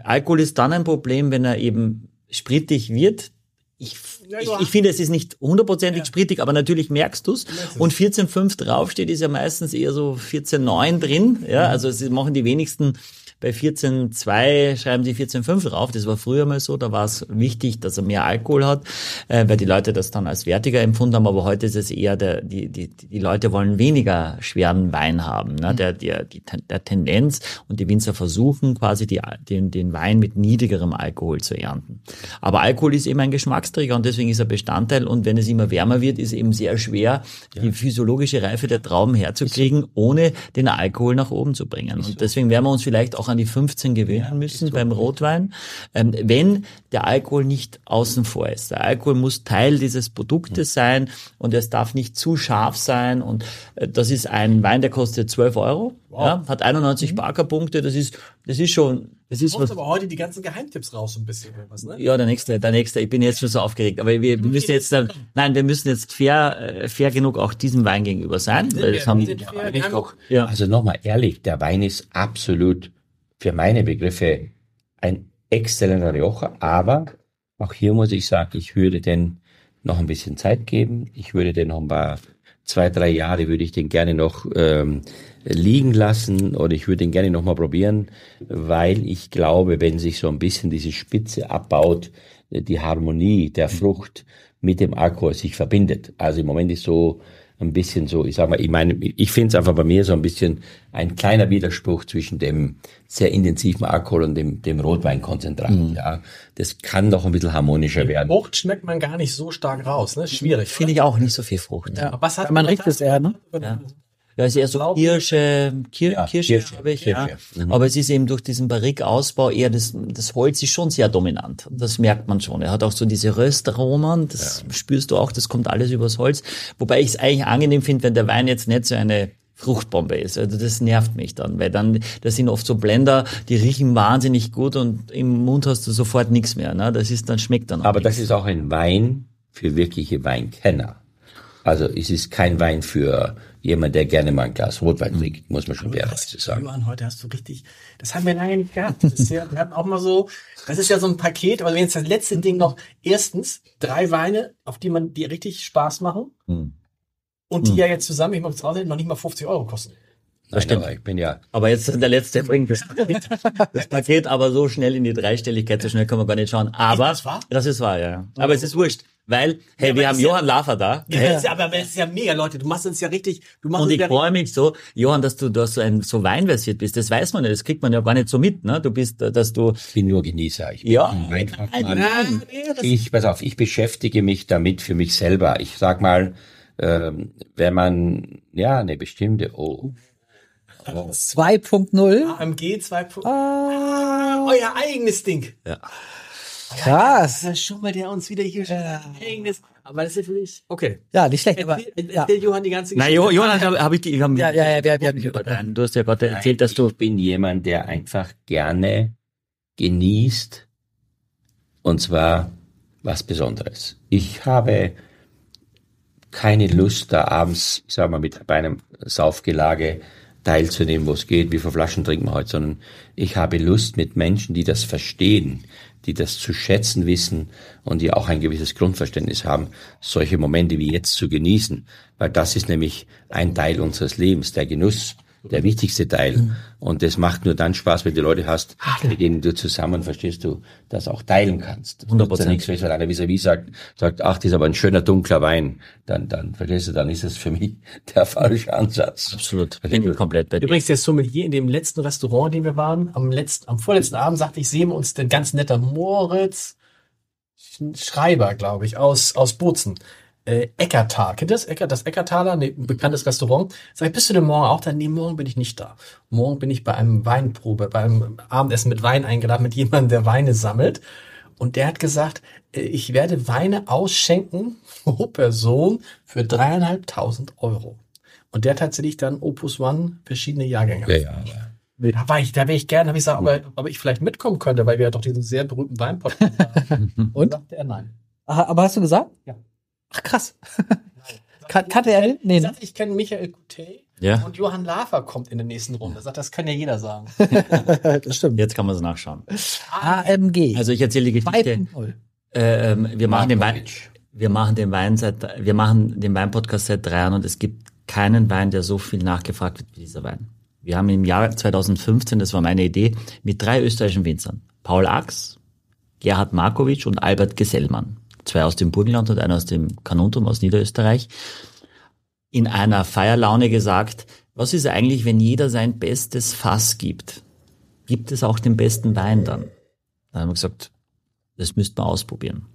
Alkohol ist dann ein Problem, wenn er eben sprittig wird. Ich, ich, ich finde, es ist nicht hundertprozentig sprittig, aber natürlich merkst du's. Und 14,5 draufsteht, ist ja meistens eher so 14,9 drin. Ja, also es machen die wenigsten bei 14,2 schreiben sie 14,5 drauf. Das war früher mal so. Da war es wichtig, dass er mehr Alkohol hat, äh, weil die Leute das dann als wertiger empfunden haben. Aber heute ist es eher, der, die, die, die Leute wollen weniger schweren Wein haben. Ne? Der, der, die, der Tendenz und die Winzer versuchen quasi die, den, den Wein mit niedrigerem Alkohol zu ernten. Aber Alkohol ist eben ein Geschmacksträger und deswegen ist er Bestandteil. Und wenn es immer wärmer wird, ist eben sehr schwer, die physiologische Reife der Trauben herzukriegen, ohne den Alkohol nach oben zu bringen. Und deswegen werden wir uns vielleicht auch an die 15 gewöhnen müssen beim Rotwein, ähm, wenn der Alkohol nicht außen vor ist. Der Alkohol muss Teil dieses Produktes sein und es darf nicht zu scharf sein. Und äh, das ist ein Wein, der kostet 12 Euro, ja, hat 91 Barkerpunkte. Das ist, das ist schon, das ist was. aber heute die ganzen Geheimtipps raus, so ein bisschen. Was, ne? Ja, der nächste, der nächste. Ich bin jetzt schon so aufgeregt. Aber wir, wir müssen jetzt, äh, nein, wir müssen jetzt fair, äh, fair genug auch diesem Wein gegenüber sein. Weil das wir- haben, wir sind fair, eigentlich wir haben- doch. Ja. Also nochmal ehrlich, der Wein ist absolut für meine Begriffe ein exzellenter Rioja, aber auch hier muss ich sagen, ich würde den noch ein bisschen Zeit geben. Ich würde den noch ein paar, zwei, drei Jahre würde ich den gerne noch ähm, liegen lassen oder ich würde den gerne noch mal probieren, weil ich glaube, wenn sich so ein bisschen diese Spitze abbaut, die Harmonie der Frucht mit dem Alkohol sich verbindet. Also im Moment ist so ein bisschen so, ich sag mal, ich meine, ich finde es einfach bei mir so ein bisschen ein kleiner Widerspruch zwischen dem sehr intensiven Alkohol und dem, dem Rotweinkonzentrat. Ja, das kann noch ein bisschen harmonischer werden. Frucht schmeckt man gar nicht so stark raus, ne? Schwierig. Finde ich auch nicht so viel Frucht. Ja, Aber was hat Man riecht es eher, ne? ja ist eher so Kirsche, Kir Ja, Kirsche, Kirsche, glaube ich, ja. Kirsche. Mhm. Aber es ist eben durch diesen Barrique-Ausbau eher das, das Holz ist schon sehr dominant. Das merkt man schon. Er hat auch so diese Röstaromen, das spürst du auch, das kommt alles übers Holz. Wobei ich es eigentlich angenehm finde, wenn der Wein jetzt nicht so eine Fruchtbombe ist. Also das nervt mich dann, weil dann, das sind oft so Blender, die riechen wahnsinnig gut und im Mund hast du sofort nichts mehr. Ne? Das ist, dann schmeckt dann auch Aber nichts. das ist auch ein Wein für wirkliche Weinkenner. Also es ist kein Wein für jemand, der gerne mal ein Glas Rotwein trinkt, muss man schon fairerweise sagen. Johann, heute hast du richtig, das haben wir lange nicht gehabt. Das ist ja, wir hatten auch mal so, das ist ja so ein Paket, aber wenn jetzt das letzte Ding noch, erstens, drei Weine, auf die man, die richtig Spaß machen. Hm. Und die ja jetzt zusammen, ich mal draußen, noch nicht mal 50 Euro kosten. Nein, stimmt. aber ich bin ja, Aber jetzt der letzte bringt das Paket, das Paket aber so schnell in die Dreistelligkeit, so schnell kann man gar nicht schauen. Aber das wahr? das ist wahr, ja. ja. Aber es ist wurscht, weil, hey, aber wir das haben ist ja- Johann Lafer da. Ja, das ist ja, aber das ist ja mega, Leute. Du machst uns ja richtig, du machst Und ich ja freue mich so, Johann, dass du da so ein so weinversiert bist. Das weiß man nicht, das kriegt man ja gar nicht so mit, ne? Du bist, dass du ich bin nur Genießer. Ich bin Ja. ein Weinfachmann. Nein, nee, das Ich, pass auf, ich beschäftige mich damit für mich selber. Ich sag mal, ähm, wenn man, ja, eine bestimmte, oh, 2.0. AMG 2. Ah, Euer eigenes Ding. krass. Das ist schon mal der uns wieder hier eigenes. Aber das ist natürlich, okay. Ja, nicht schlecht, aber Erzähl, ja. Johann die ganze Na, Jo- Johann, habe hab ich, ich hab, Ja, ja, ja, wir- wir haben deinen, du hast ja gerade erzählt, dass du, ich bin jemand, der einfach gerne genießt und zwar was Besonderes. Ich habe keine Lust, da abends, ich sag mal, mit bei einem Saufgelage teilzunehmen, wo es geht, wie viele Flaschen trinken wir heute, sondern ich habe Lust mit Menschen, die das verstehen, die das zu schätzen wissen und die auch ein gewisses Grundverständnis haben, solche Momente wie jetzt zu genießen, weil das ist nämlich ein Teil unseres Lebens, der Genuss, der wichtigste Teil. Und das macht nur dann Spaß, wenn du Leute hast, mit denen du zusammen, verstehst du, das auch teilen kannst. 100%. Ja nichts, wenn einer vis-à-vis sagt, sagt, ach, das ist aber ein schöner dunkler Wein, dann, dann, verstehst du, dann ist das für mich der falsche Ansatz. absolut, bin ich komplett bei dir. Übrigens, der Sommelier in dem letzten Restaurant, in dem wir waren, am letzten, am vorletzten Abend sagte ich, sehen wir uns den ganz netter Moritz Schreiber, glaube ich, aus, aus Bozen. Äh, Eckertal. Kennt ihr das? Ecker, das Eckertaler, ne, ein bekanntes Restaurant. Sag ich, bist du denn morgen auch da? Nee, morgen bin ich nicht da. Morgen bin ich bei einem Weinprobe, bei einem Abendessen mit Wein eingeladen, mit jemandem, der Weine sammelt. Und der hat gesagt, äh, ich werde Weine ausschenken pro Person für dreieinhalbtausend Euro. Und der hat tatsächlich dann Opus One verschiedene Jahrgänge. Ja, ja, ja. Da war ich, da wäre ich gerne, habe ich gesagt, aber, ob ich vielleicht mitkommen könnte, weil wir ja doch diesen sehr berühmten Weinpodcast haben. Und? Sagte er nein. Aber hast du gesagt? Ja. Ach, krass. Kan kannte er? Nee, Ich ne? ich kenne Michael Coutet Ja. und Johann Lafer kommt in der nächsten Runde. Sagt, das kann ja jeder sagen. das stimmt. Jetzt kann man es nachschauen. AMG. Also ich erzähle die Geschichte. 2.0. Äh, ähm, wir machen den Wein, wir machen den Wein seit, wir machen den Weinpodcast seit drei Jahren und es gibt keinen Wein, der so viel nachgefragt wird wie dieser Wein. Wir haben im Jahr 2015, das war meine Idee, mit drei österreichischen Winzern, Paul Ax, Gerhard Markovic und Albert Gesellmann, zwei aus dem Burgenland und einer aus dem Kanuntum aus Niederösterreich, in einer Feierlaune gesagt, was ist eigentlich, wenn jeder sein bestes Fass gibt? Gibt es auch den besten Wein dann? Dann haben wir gesagt, das müssten wir ausprobieren.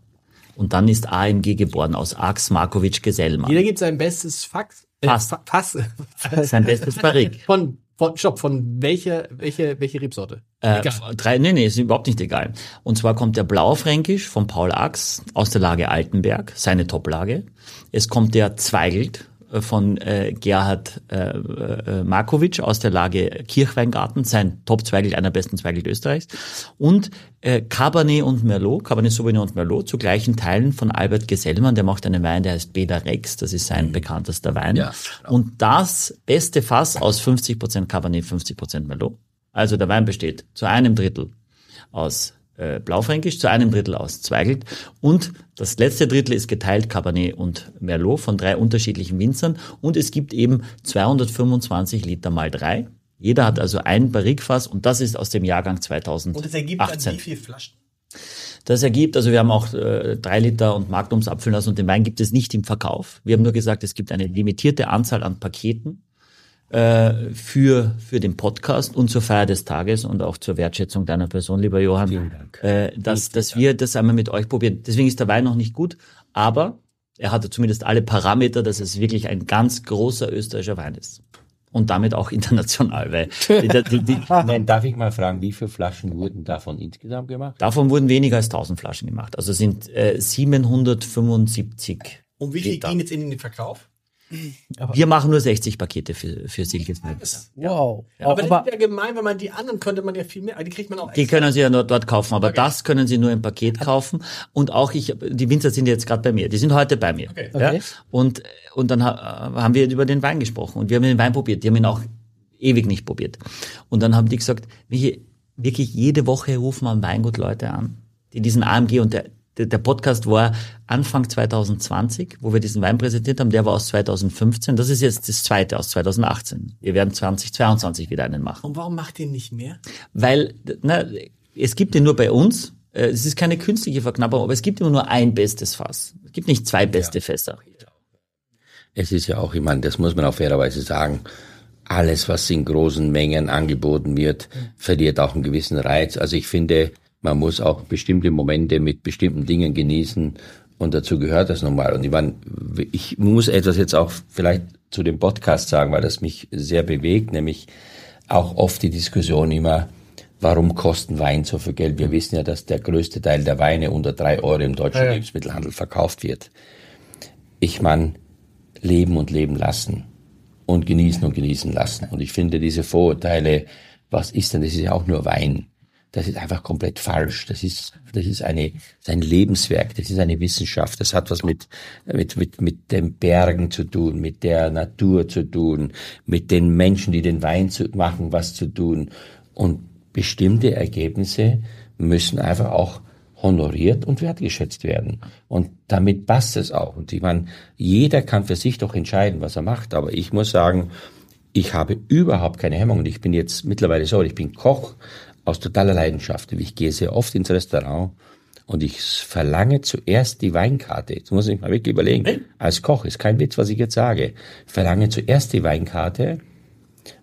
Und dann ist AMG geboren aus Ax Markovic Gesellmann. Jeder gibt sein bestes Fax. Äh, Fass. Fa- Fass. Sein bestes Barrique. Von, von, stopp, von welcher, welche, welche Rebsorte? Äh, Egal. drei, nee, nee, ist überhaupt nicht egal. Und zwar kommt der Blaufränkisch von Paul Ax aus der Lage Altenberg, seine Toplage. Es kommt der Zweigelt von äh, Gerhard äh, äh, Markovic aus der Lage Kirchweingarten, sein Top-Zweigelt, einer der besten Zweigelt Österreichs. Und äh, Cabernet und Merlot, Cabernet Sauvignon und Merlot zu gleichen Teilen von Albert Gesellmann, der macht einen Wein, der heißt Beda Rex, das ist sein bekanntester Wein. Ja, Und das beste Fass aus 50% Cabernet, 50% Merlot. Also der Wein besteht zu einem Drittel aus äh, Blaufränkisch, zu einem Drittel aus Zweigelt und das letzte Drittel ist geteilt Cabernet und Merlot von drei unterschiedlichen Winzern und es gibt eben 225 Liter mal drei. Jeder hat also ein Barrikfass und das ist aus dem Jahrgang 2018. Und es ergibt dann wie viel Flaschen? Das ergibt, also wir haben auch äh, drei Liter und Magnums abfüllen lassen und den Wein gibt es nicht im Verkauf. Wir haben nur gesagt, es gibt eine limitierte Anzahl an Paketen äh, für, für den Podcast und zur Feier des Tages und auch zur Wertschätzung deiner Person, lieber Johann, Vielen Dank. Äh, dass, dass wir das einmal mit euch probieren. Deswegen ist der Wein noch nicht gut, aber er hatte zumindest alle Parameter, dass es wirklich ein ganz großer österreichischer Wein ist. Und damit auch international, weil die, die, die, Nein, darf ich mal fragen, wie viele Flaschen wurden davon insgesamt gemacht? davon wurden weniger als 1000 Flaschen gemacht. Also sind äh, 775 Und wie viel Liter. gehen jetzt in den Verkauf? Wir machen nur 60 Pakete für, für Silkes. Wow. aber, das ist ja gemein, wenn man die anderen könnte man ja viel mehr, die kriegt man auch Die können Sie ja nur dort kaufen, aber das können Sie nur im Paket kaufen. Und auch ich, die Winzer sind jetzt gerade bei mir. Die sind heute bei mir. Okay. Ja? Okay. Und, und dann ha- haben wir über den Wein gesprochen und wir haben den Wein probiert. Die haben ihn auch ewig nicht probiert. Und dann haben die gesagt, Michi, wirklich jede Woche rufen am Weingut Leute an, die diesen AMG und der, der, Podcast war Anfang 2020, wo wir diesen Wein präsentiert haben, der war aus 2015. Das ist jetzt das zweite aus 2018. Wir werden 2022 wieder einen machen Und warum macht ihr nicht mehr? weil na, es gibt ihn nur bei uns. Äh, Es ist keine künstliche Verknappung, aber es gibt immer nur ein bestes Fass. Es gibt nicht zwei beste Fässer. Es ist ja auch, ich meine, das muss man auch fairerweise sagen, alles, was in großen Mengen angeboten wird, verliert auch einen gewissen Reiz. Also ich finde, man muss auch bestimmte Momente mit bestimmten Dingen genießen und dazu gehört das nun mal. Und ich meine, ich muss etwas jetzt auch vielleicht zu dem Podcast sagen, weil das mich sehr bewegt, nämlich auch oft die Diskussion immer, warum kosten Wein so viel Geld? Wir wissen ja, dass der größte Teil der Weine unter drei Euro im deutschen Ja, ja. Lebensmittelhandel verkauft wird. Ich meine, leben und leben lassen und genießen und genießen lassen. Und ich finde diese Vorurteile, was ist denn, das ist ja auch nur Wein. Das ist einfach komplett falsch. Das ist, das ist eine, das ist ein Lebenswerk. Das ist eine Wissenschaft. Das hat was mit, mit, mit, mit den Bergen zu tun, mit der Natur zu tun, mit den Menschen, die den Wein zu machen, was zu tun. Und bestimmte Ergebnisse müssen einfach auch honoriert und wertgeschätzt werden. Und damit passt es auch. Und ich meine, jeder kann für sich doch entscheiden, was er macht. Aber ich muss sagen, ich habe überhaupt keine Hemmung. Und ich bin jetzt mittlerweile so, ich bin Koch aus totaler Leidenschaft. Ich gehe sehr oft ins Restaurant und ich verlange zuerst die Weinkarte. Jetzt muss ich mal wirklich überlegen. Als Koch ist kein Witz, was ich jetzt sage. Verlange zuerst die Weinkarte,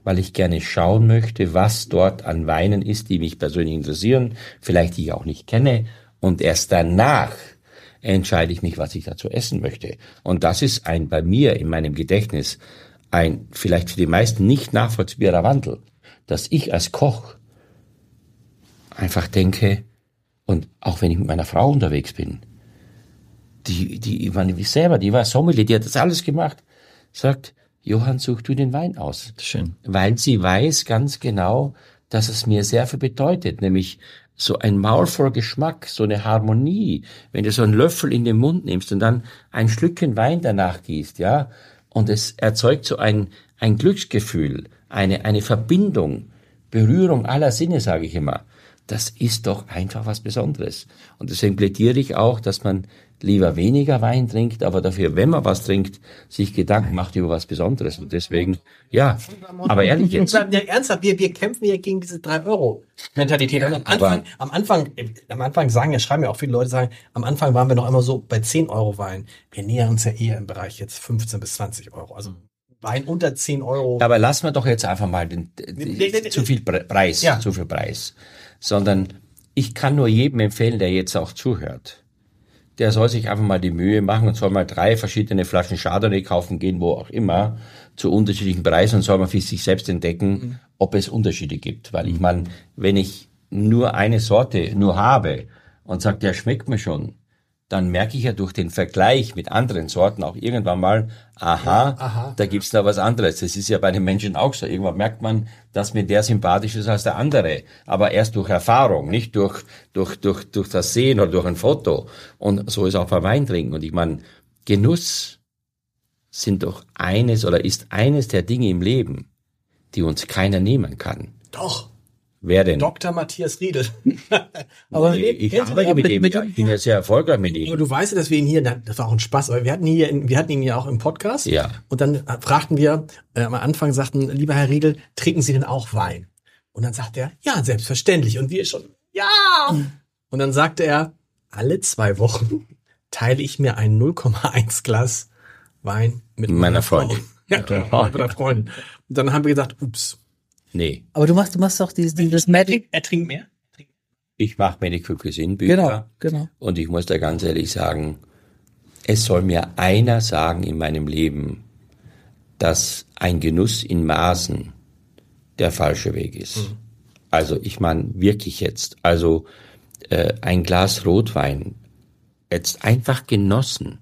weil ich gerne schauen möchte, was dort an Weinen ist, die mich persönlich interessieren, vielleicht die ich auch nicht kenne. Und erst danach entscheide ich mich, was ich dazu essen möchte. Und das ist ein bei mir in meinem Gedächtnis ein vielleicht für die meisten nicht nachvollziehbarer Wandel, dass ich als Koch einfach denke, und auch wenn ich mit meiner Frau unterwegs bin, die, die, ich meine, ich selber, die war Sommelier, die hat das alles gemacht, sagt, Johann, such du den Wein aus. Schön. Weil sie weiß ganz genau, dass es mir sehr viel bedeutet, nämlich so ein Maul voll Geschmack, so eine Harmonie, wenn du so einen Löffel in den Mund nimmst und dann ein Schlückchen Wein danach gießt, ja, und es erzeugt so ein, ein Glücksgefühl, eine, eine Verbindung, Berührung aller Sinne, sage ich immer. Das ist doch einfach was Besonderes. Und deswegen plädiere ich auch, dass man lieber weniger Wein trinkt, aber dafür, wenn man was trinkt, sich Gedanken macht über was Besonderes. Und deswegen, ja, aber ehrlich jetzt. Ja, ernsthaft, wir, wir kämpfen ja gegen diese 3-Euro-Mentalität. Und am Anfang, am Anfang, am Anfang sagen ja, schreiben ja auch viele Leute, sagen, am Anfang waren wir noch immer so bei 10 Euro Wein. Wir nähern uns ja eher im Bereich jetzt 15 bis 20 Euro. Also Wein unter 10 Euro. Aber lassen wir doch jetzt einfach mal den, Nee, nee, nee. zu viel Pre- Preis, Ja. zu viel Preis. Sondern ich kann nur jedem empfehlen, der jetzt auch zuhört. Der soll sich einfach mal die Mühe machen und soll mal drei verschiedene Flaschen Chardonnay kaufen gehen, wo auch immer, zu unterschiedlichen Preisen und soll mal für sich selbst entdecken, ob es Unterschiede gibt. Weil ich meine, wenn ich nur eine Sorte nur habe und sage, der schmeckt mir schon, dann merke ich ja durch den Vergleich mit anderen Sorten auch irgendwann mal, aha, aha, da gibt's da was anderes. Das ist ja bei den Menschen auch so. Irgendwann merkt man, dass mir der sympathisch ist als der andere. Aber erst durch Erfahrung, nicht durch, durch, durch, durch das Sehen oder durch ein Foto. Und so ist auch beim Weintrinken. Und ich meine, Genuss sind doch eines oder ist eines der Dinge im Leben, die uns keiner nehmen kann. Doch, Wer denn? Dr. Matthias Riedel. Aber ich ich arbeite mit mit- ihm. mit- ja, ich bin ja sehr erfolgreich mit ihm. du weißt ja, dass wir ihn hier, das war auch ein Spaß, aber wir hatten hier, wir hatten ihn ja auch im Podcast. Ja. Und dann fragten wir, äh, am Anfang sagten, lieber Herr Riedel, trinken Sie denn auch Wein? Und dann sagte er, ja, selbstverständlich. Und wir schon, ja. Und dann sagte er, alle zwei Wochen teile ich mir ein 0,1 Glas Wein mit Meiner Freundin. Ja, mit meiner Freundin. Und dann haben wir gesagt, ups. Nee, aber du machst, du machst doch dieses, dieses Er Magic. trinkt, er trinkt mehr? ich mache Medical Cuisine Bücher. Genau, genau. Und ich muss da ganz ehrlich sagen, es soll mir einer sagen in meinem Leben, dass ein Genuss in Maßen der falsche Weg ist. Also ich meine wirklich jetzt, also äh, ein Glas Rotwein jetzt einfach genossen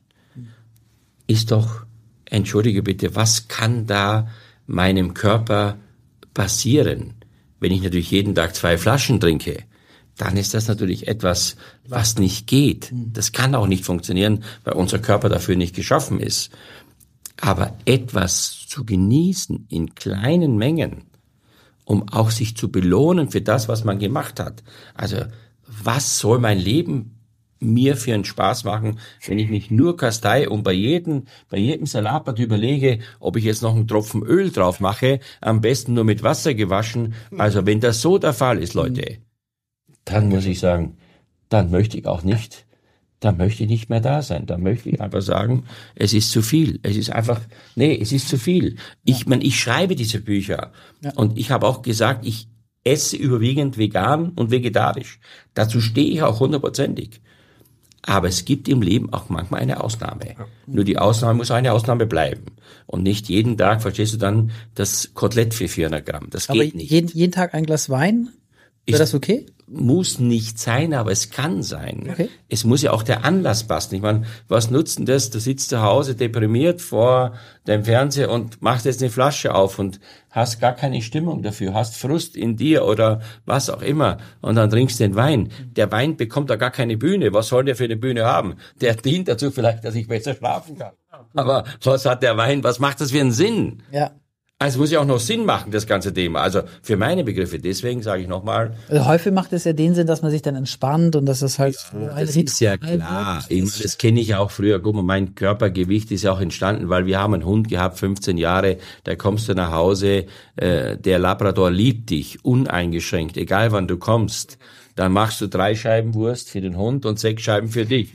ist doch entschuldige bitte, was kann da meinem Körper passieren? Wenn ich natürlich jeden Tag zwei Flaschen trinke, dann ist das natürlich etwas, was nicht geht. Das kann auch nicht funktionieren, weil unser Körper dafür nicht geschaffen ist. Aber etwas zu genießen in kleinen Mengen, um auch sich zu belohnen für das, was man gemacht hat. Also, was soll mein Leben mir für einen Spaß machen, wenn ich mich nur kastei und bei jedem, bei jedem Salatblatt überlege, ob ich jetzt noch einen Tropfen Öl drauf mache, am besten nur mit Wasser gewaschen. Also wenn das so der Fall ist, Leute, dann muss ich sagen, dann möchte ich auch nicht, dann möchte ich nicht mehr da sein. Dann möchte ich einfach sagen, es ist zu viel. Es ist einfach, nee, es ist zu viel. Ich meine, ich schreibe diese Bücher und ich habe auch gesagt, ich esse überwiegend vegan und vegetarisch. Dazu stehe ich auch hundertprozentig. Aber es gibt im Leben auch manchmal eine Ausnahme. Nur die Ausnahme muss eine Ausnahme bleiben. Und nicht jeden Tag, verstehst du dann, das Kotelett für 400 Gramm. Das Aber geht nicht. jeden, jeden Tag ein Glas Wein? Wäre das okay? Muss nicht sein, aber es kann sein. Okay. Es muss ja auch der Anlass passen. Ich meine, was nutzt denn das? Du sitzt zu Hause deprimiert vor deinem Fernseher und machst jetzt eine Flasche auf und hast gar keine Stimmung dafür, hast Frust in dir oder was auch immer und dann trinkst du den Wein. Der Wein bekommt da gar keine Bühne. Was soll der für eine Bühne haben? Der dient dazu vielleicht, dass ich besser schlafen kann. Aber was hat der Wein? Was macht das für einen Sinn? Ja. Also muss ja auch noch Sinn machen, das ganze Thema. Also für meine Begriffe. Deswegen sage ich nochmal, Also häufig macht es ja den Sinn, dass man sich dann entspannt und dass das halt ein Das ist ja klar. wird. Das kenne ich ja auch früher. Guck mal, mein Körpergewicht ist ja auch entstanden, weil wir haben einen Hund gehabt, 15 Jahre. Da kommst du nach Hause, äh, der Labrador liebt dich uneingeschränkt, egal wann du kommst. Dann machst du drei Scheiben Wurst für den Hund und sechs Scheiben für dich.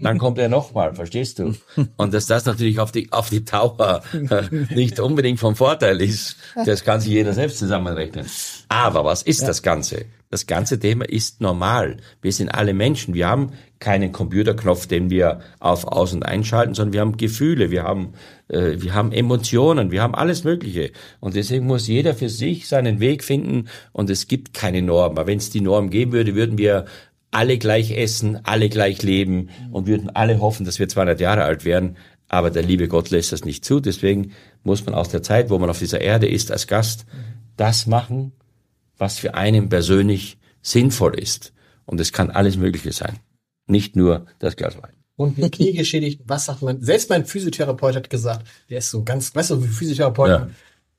Dann kommt er nochmal, verstehst du? Und dass das natürlich auf die, auf die Dauer äh, nicht unbedingt vom Vorteil ist, das kann sich jeder selbst zusammenrechnen. Aber was ist das Ganze? Das ganze Thema ist normal. Wir sind alle Menschen. Wir haben keinen Computerknopf, den wir auf Aus- und Einschalten, sondern wir haben Gefühle, wir haben, äh, wir haben Emotionen, wir haben alles Mögliche. Und deswegen muss jeder für sich seinen Weg finden und es gibt keine Norm. Aber wenn es die Norm geben würde, würden wir alle gleich essen, alle gleich leben und würden alle hoffen, dass wir 200 Jahre alt werden. Aber der liebe Gott lässt das nicht zu. Deswegen muss man aus der Zeit, wo man auf dieser Erde ist, als Gast, das machen, was für einen persönlich sinnvoll ist. Und es kann alles Mögliche sein. Nicht nur das Glas Wein. Und mit Knie geschädigt, was sagt man? Selbst mein Physiotherapeut hat gesagt, der ist so ganz, weißt du, wie Physiotherapeuten, Ja.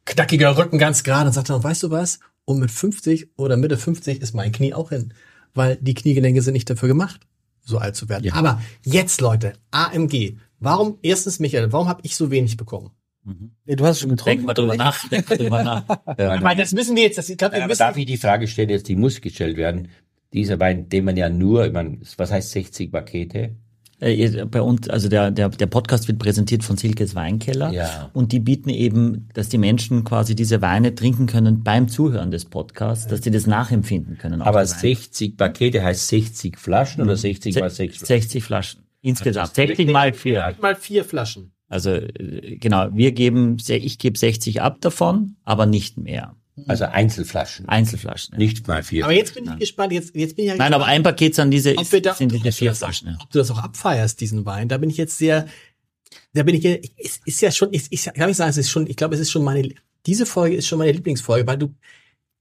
knackiger Rücken, ganz gerade und sagt dann, weißt du was? Und mit 50 oder Mitte 50 ist mein Knie auch hin. Weil die Kniegelenke sind nicht dafür gemacht, so alt zu werden. Ja. Aber jetzt, Leute, AMG. Warum, erstens, Michael, warum habe ich so wenig bekommen? Du hast schon Denk getrunken. mal drüber nach. Denk mal drüber nach. Ich meine, das müssen wir jetzt, das, ich glaube, wir Aber müssen, darf ich die Frage stellen, jetzt die muss gestellt werden? Dieser Wein, den man ja nur, ich meine, was heißt 60 Pakete? Äh, Bei uns, also der, der, der Podcast wird präsentiert von Silkes Weinkeller. Ja. Und die bieten eben, dass die Menschen quasi diese Weine trinken können beim Zuhören des Podcasts, dass sie das nachempfinden können. Aber die Weine. 60 Pakete heißt 60 Flaschen oder 60 mal 6 Flaschen? 60 Flaschen. Insgesamt. 60 mal 4. mal vier Flaschen. Also äh, genau, wir geben, ich gebe 60 ab davon, aber nicht mehr. Also Einzelflaschen. Einzelflaschen. Ja. Nicht mal vier. Aber jetzt bin ich gespannt, jetzt, jetzt bin ich ja Nein, aber ein Paket sind diese, ob wir da, sind diese vier Flaschen. Ja. Ob du das auch abfeierst, diesen Wein, da bin ich jetzt sehr, da bin ich, es ist ja schon, ist, ja- kann ich sagen, es ist schon, ich glaube, es ist schon meine, diese Folge ist schon meine Lieblingsfolge, weil du,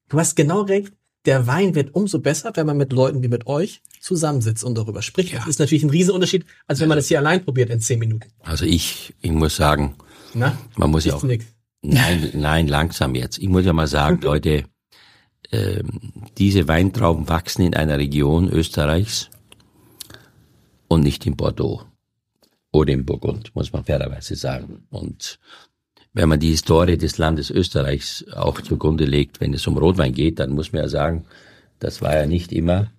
du hast genau recht, der Wein wird umso besser, wenn man mit Leuten wie mit euch zusammensitzt und darüber spricht. Das ist natürlich ein Riesenunterschied, als wenn man das hier allein probiert in zehn Minuten. Also ich, ich muss sagen, Na? man muss ja auch, nix. nein, nein, langsam jetzt. Ich muss ja mal sagen, Leute, ähm, diese Weintrauben wachsen in einer Region Österreichs und nicht in Bordeaux oder in Burgund, muss man fairerweise sagen. Und wenn man die Historie des Landes Österreichs auch zugrunde legt, wenn es um Rotwein geht, dann muss man ja sagen, das war ja nicht immer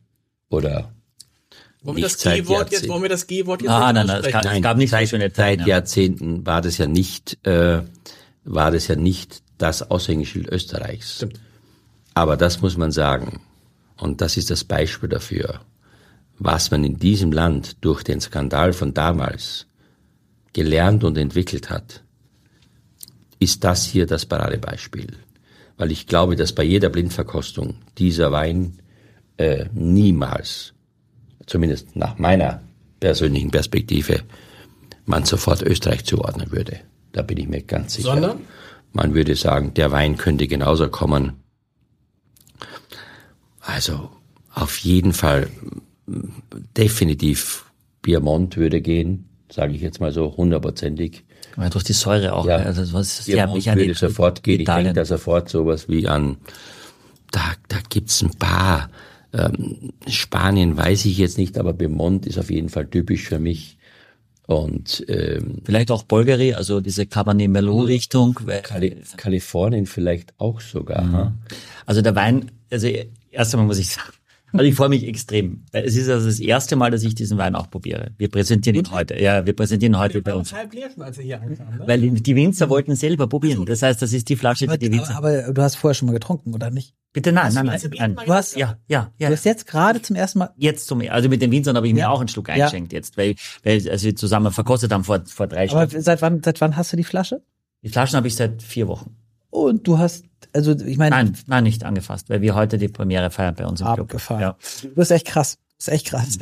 oder Wollen wir das seit G-Wort jetzt, Jahrzehnten. wollen wir das G-Wort jetzt Ah, nein, nein, es gab, es gab nicht so schöne Seit Zeiten. Ja. Jahrzehnten war das ja nicht, äh, war das ja nicht das Aushängeschild Österreichs. Stimmt. Aber das muss man sagen. Und das ist das Beispiel dafür, was man in diesem Land durch den Skandal von damals gelernt und entwickelt hat, ist das hier das Paradebeispiel. Weil ich glaube, dass bei jeder Blindverkostung dieser Wein äh, niemals, zumindest nach meiner persönlichen Perspektive, man sofort Österreich zuordnen würde. Da bin ich mir ganz sicher. Sondern? Man würde sagen, der Wein könnte genauso kommen. Also auf jeden Fall definitiv Piemont würde gehen, sage ich jetzt mal so hundertprozentig. Weil durch die Säure auch. Ja. Also was Piemont sehr würde sofort gehen. Ich denke da sofort sowas wie an, da, da gibt's ein paar. Ähm, Spanien weiß ich jetzt nicht, aber Piemont ist auf jeden Fall typisch für mich. Und ähm, Vielleicht auch Bulgari, also diese Cabernet Merlot Richtung. Kali Kalifornien vielleicht auch sogar. Mhm. Also der Wein, also erst einmal muss ich sagen, also ich freue mich extrem. Es ist also das erste Mal, dass ich diesen Wein auch probiere. Wir präsentieren ihn heute. Ja, wir präsentieren ihn heute bei uns. halb leer schon, als wir hier ankamen. Ne? Weil die Winzer wollten selber probieren. Das heißt, das ist die Flasche, die Aber, die Winzer. aber, aber du hast vorher schon mal getrunken, oder nicht? Bitte nein, nein, Also, nein, nein. Du hast, Ja, ja, ja. du hast jetzt gerade zum ersten Mal, Jetzt zum, also mit den Winzern habe ich mir Ja. auch einen Schluck Ja. eingeschenkt jetzt, weil, weil, als wir zusammen verkostet haben vor, vor drei aber Stunden. seit wann, seit wann hast du die Flasche? Die Flaschen habe ich seit vier Wochen. Und du hast, also ich meine, Nein, nein, nicht angefasst, weil wir heute die Premiere feiern bei uns im Club. abgefahren. Ja. Du bist echt krass. Das ist echt krass.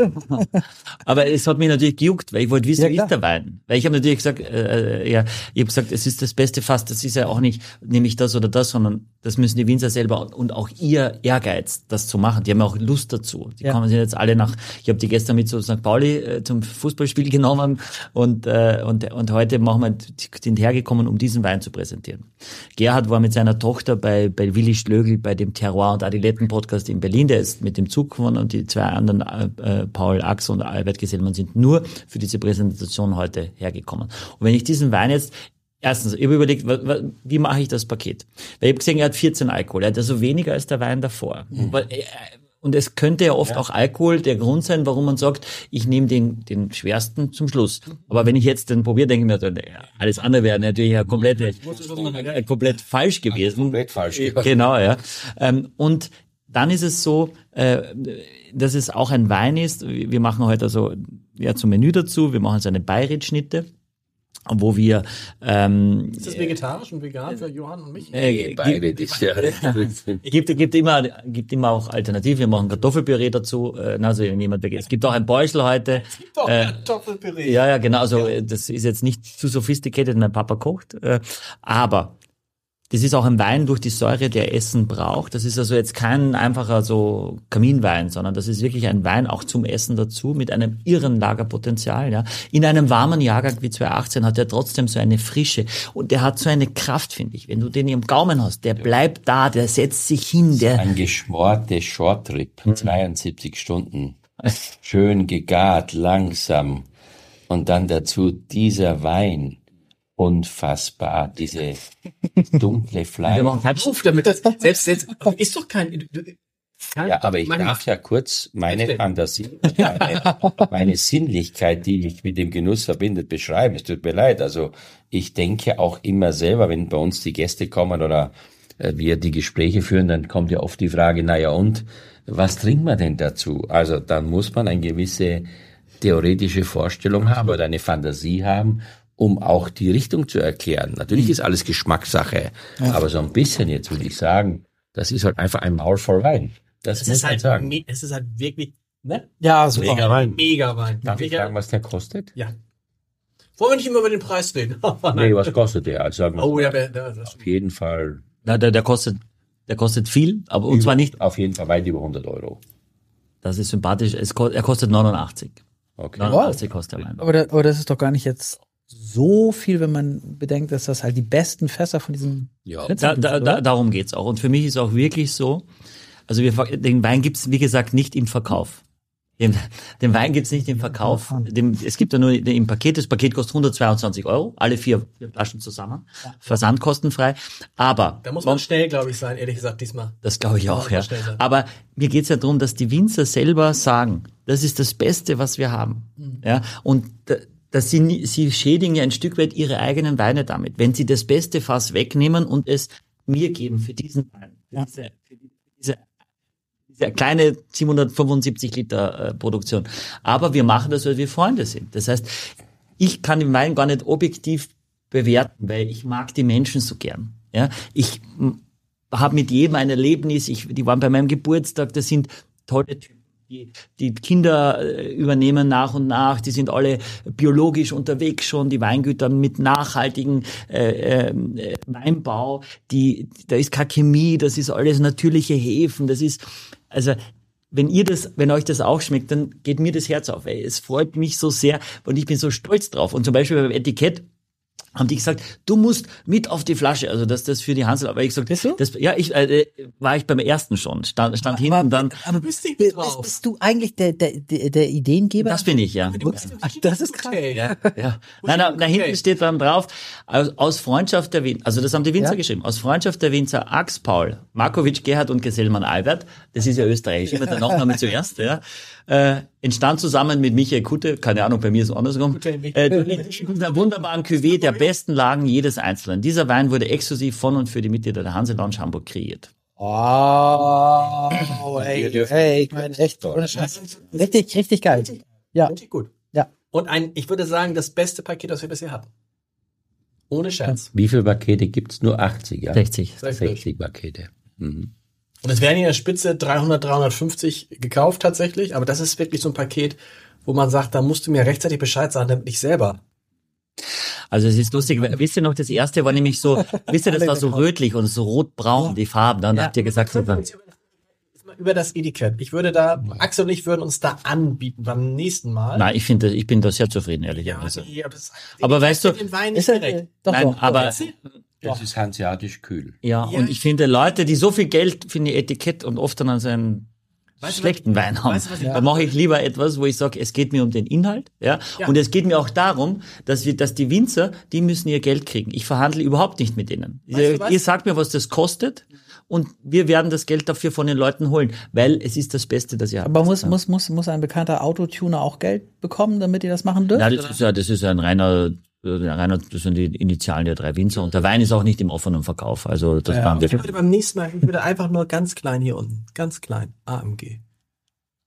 Aber es hat mich natürlich gejuckt, weil ich wollte wissen, Ja, wie klar. ist der Wein? Weil ich habe natürlich gesagt, äh, äh, ja, ich habe gesagt, es ist das beste Fass, das ist ja auch nicht, nehme ich das oder das, sondern das müssen die Winzer selber und auch ihr Ehrgeiz, das zu machen. Die haben auch Lust dazu. Die Ja. kommen jetzt alle nach, ich habe die gestern mit zu St. Pauli äh, zum Fußballspiel genommen und, äh, und, und heute machen wir, sind hergekommen, um diesen Wein zu präsentieren. Gerhard war mit seiner Tochter bei, bei Willi Schlögl bei dem Terroir und Adiletten Podcast in Berlin, der ist mit dem Zug gefahren und die zwei anderen, äh, äh, Paul Ax und Albert Gesellmann sind nur für diese Präsentation heute hergekommen. Und wenn ich diesen Wein jetzt Erstens, ich habe überlegt, wie mache ich das Paket? Weil ich habe gesehen, er hat 14 Alkohol, er hat also weniger als der Wein davor. Weil, äh, Und es könnte ja oft auch Alkohol der Grund sein, warum man sagt, ich nehme den, den schwersten zum Schluss. Aber wenn ich jetzt den probiere, denke ich mir, ja, alles andere wäre natürlich ja komplett, äh, komplett falsch gewesen. Komplett falsch. Äh, Genau, ja. Ähm, und dann ist es so, dass es auch ein Wein ist. Wir machen heute also ja zum Menü dazu. Wir machen so eine Beiritschnitte, wo wir ähm, Ist das vegetarisch und vegan für Johann und mich? äh, Beide, ist ja, gibt, gibt immer, gibt immer auch Alternativen. Wir machen Kartoffelpüree dazu. Äh, also wenn jemand. Es gibt auch ein Beuschel heute. Doch, Äh, Kartoffelpüree. Ja, ja, genau. Also äh, das ist jetzt nicht zu sophisticated, mein Papa kocht. Äh, aber das ist auch ein Wein durch die Säure, der Essen braucht. Das ist also jetzt kein einfacher so Kaminwein, sondern das ist wirklich ein Wein auch zum Essen dazu mit einem irren Lagerpotenzial. Ja. In einem warmen Jahrgang wie 2018 hat er trotzdem so eine Frische und der hat so eine Kraft, finde ich. Wenn du den im Gaumen hast, der bleibt da, der setzt sich hin, der ein geschmorte Shortrip, Mhm. 72 Stunden, schön gegart, langsam. Und dann dazu dieser Wein, unfassbar, diese dunkle wir Fleisch. machen Ruf damit, das, selbst, selbst, ist doch kein, kein Ja, aber ich meine- darf ja kurz meine. Fantasie, meine, meine Sinnlichkeit, die mich mit dem Genuss verbindet, beschreiben. Es tut mir leid. Also ich denke auch immer selber, wenn bei uns die Gäste kommen oder äh, wir die Gespräche führen, dann kommt ja oft die Frage, na ja und, was trinkt man denn dazu? Also dann muss man eine gewisse theoretische Vorstellung haben oder eine Fantasie haben, um auch die Richtung zu erklären. Natürlich ist alles Geschmackssache, aber so ein bisschen jetzt würde ich sagen, das ist halt einfach ein Maul voll Wein. Das Es muss ist man halt, sagen. es ist halt wirklich, ne? Ja, super. Mega Wein. Mega Wein. Darf ich Mega- fragen, was der kostet? Ja. Wollen wir nicht immer über den Preis reden? Nee, was kostet der? Also sagen wir Oh ja, der- das auf jeden Fall, Na, der, der kostet, der kostet viel, aber und zwar nicht. auf jeden Fall weit über 100 Euro. Das ist sympathisch. Es, er kostet 89. Okay. 89 kostet der Wein. Aber, aber das ist doch gar nicht jetzt so viel, wenn man bedenkt, dass das halt die besten Fässer von diesem Ja. Da, da, da, darum geht's auch. Und für mich ist auch wirklich so, also wir, den Wein gibt's wie gesagt, nicht im Verkauf. Den, den Wein gibt's nicht im Verkauf. Dem, es gibt ja nur im Paket. Das Paket kostet 122 Euro, alle vier Flaschen zusammen. Versand kostenfrei. Aber Da muss man schnell, glaube ich, sein, ehrlich gesagt, diesmal. Das glaube ich auch, ja. man. Aber mir geht's ja darum, dass die Winzer selber sagen, das ist das Beste, was wir haben. Mhm. Ja, und dass sie, sie schädigen ja ein Stück weit ihre eigenen Weine damit. Wenn sie das beste Fass wegnehmen und es mir geben für diesen Wein, für diese, für die- diese, diese kleine 775 Liter äh, Produktion. Aber wir machen das, weil wir Freunde sind. Das heißt, ich kann den Wein gar nicht objektiv bewerten, weil ich mag die Menschen so gern. Ja, ich habe mit jedem ein Erlebnis. Ich, die waren bei meinem Geburtstag. Das sind tolle Typen. Die, Kinder äh, übernehmen nach und nach, die sind alle biologisch unterwegs schon, die Weingüter mit nachhaltigen äh, äh, Weinbau, die, da ist keine Chemie, das ist alles natürliche Hefen, das ist, also wenn ihr das, wenn euch das auch schmeckt, dann geht mir das Herz auf. Ey. Es freut mich so sehr und ich bin so stolz drauf. Und zum Beispiel beim Etikett haben die gesagt, du musst mit auf die Flasche, also dass das für die Hansel, aber ich gesagt, Bist du? das, ja, ich äh, war ich beim ersten schon, stand, stand hinten dann, Aber bist du Bist, bist du eigentlich der, der, der, Ideengeber? das bin ich, ja. Ach, das ist krass. Okay. Ja, ja. Nein, nein, da hinten steht dann drauf, aus, aus Freundschaft der Winzer, also das haben die Winzer Ja. geschrieben, aus Freundschaft der Winzer Ax Paul, Markovic Gerhard und Gesellmann Albert, das ist ja österreichisch, immer der Nachname zuerst, ja, äh, entstand zusammen mit Michael Kutte, keine Ahnung, bei mir ist es andersrum, Michael. äh, wunderbaren Cuvée der besten Lagen jedes Einzelnen. Dieser Wein wurde exklusiv von und für die Mitglieder der Hanse Lounge Hamburg kreiert. Oh, ey, ey, ich meine echt, ohne Scheiß. Richtig, richtig geil. Ja, Richtig gut. ja. Und ein, ich würde sagen, das beste Paket, das wir bisher hatten. Ohne Scherz. Wie viele Pakete gibt's? Nur 80, ja? 60. 60 Pakete. Mhm. Und es werden in der Spitze 300, 350 gekauft tatsächlich, aber das ist wirklich so ein Paket, wo man sagt, da musst du mir rechtzeitig Bescheid sagen, damit ich selber. Also es ist lustig, wisst ihr noch, das erste war nämlich so, wisst ihr, das war so rötlich und so rotbraun, die Farben, dann habt ihr gesagt, so, über das Etikett. Ich würde da, Axel und ich würden uns da anbieten beim nächsten Mal. Nein, ich finde, ich bin da sehr zufrieden, ehrlicherweise. nee, aber, Aber ich weißt du, den Wein Ist nicht er, direkt. äh, doch, Nein, doch. aber Das ist hanseatisch kühl. ja, Ja. und ich finde Leute, die so viel Geld für ein Etikett und oft dann an so einen Weißt schlechten was- Wein haben, weißt du, was ich- da mache ich lieber etwas, wo ich sage, es geht mir um den Inhalt, ja, Ja. und es geht mir auch darum, dass wir, dass die Winzer, die müssen ihr Geld kriegen. Ich verhandle überhaupt nicht mit denen. Weißt ihr, ihr sagt mir, was das kostet. Und wir werden das Geld dafür von den Leuten holen, weil es ist das Beste, das ihr habt. Aber muss, muss, muss, muss ein bekannter Autotuner auch Geld bekommen, damit ihr das machen dürft? Ja, das ist ja, das ist ja ein reiner, das sind die Initialen der drei Winzer und der Wein ist auch nicht im offenen Verkauf. Also das waren Ich wir. würde beim nächsten Mal, ich würde einfach nur ganz klein hier unten, ganz klein, AMG.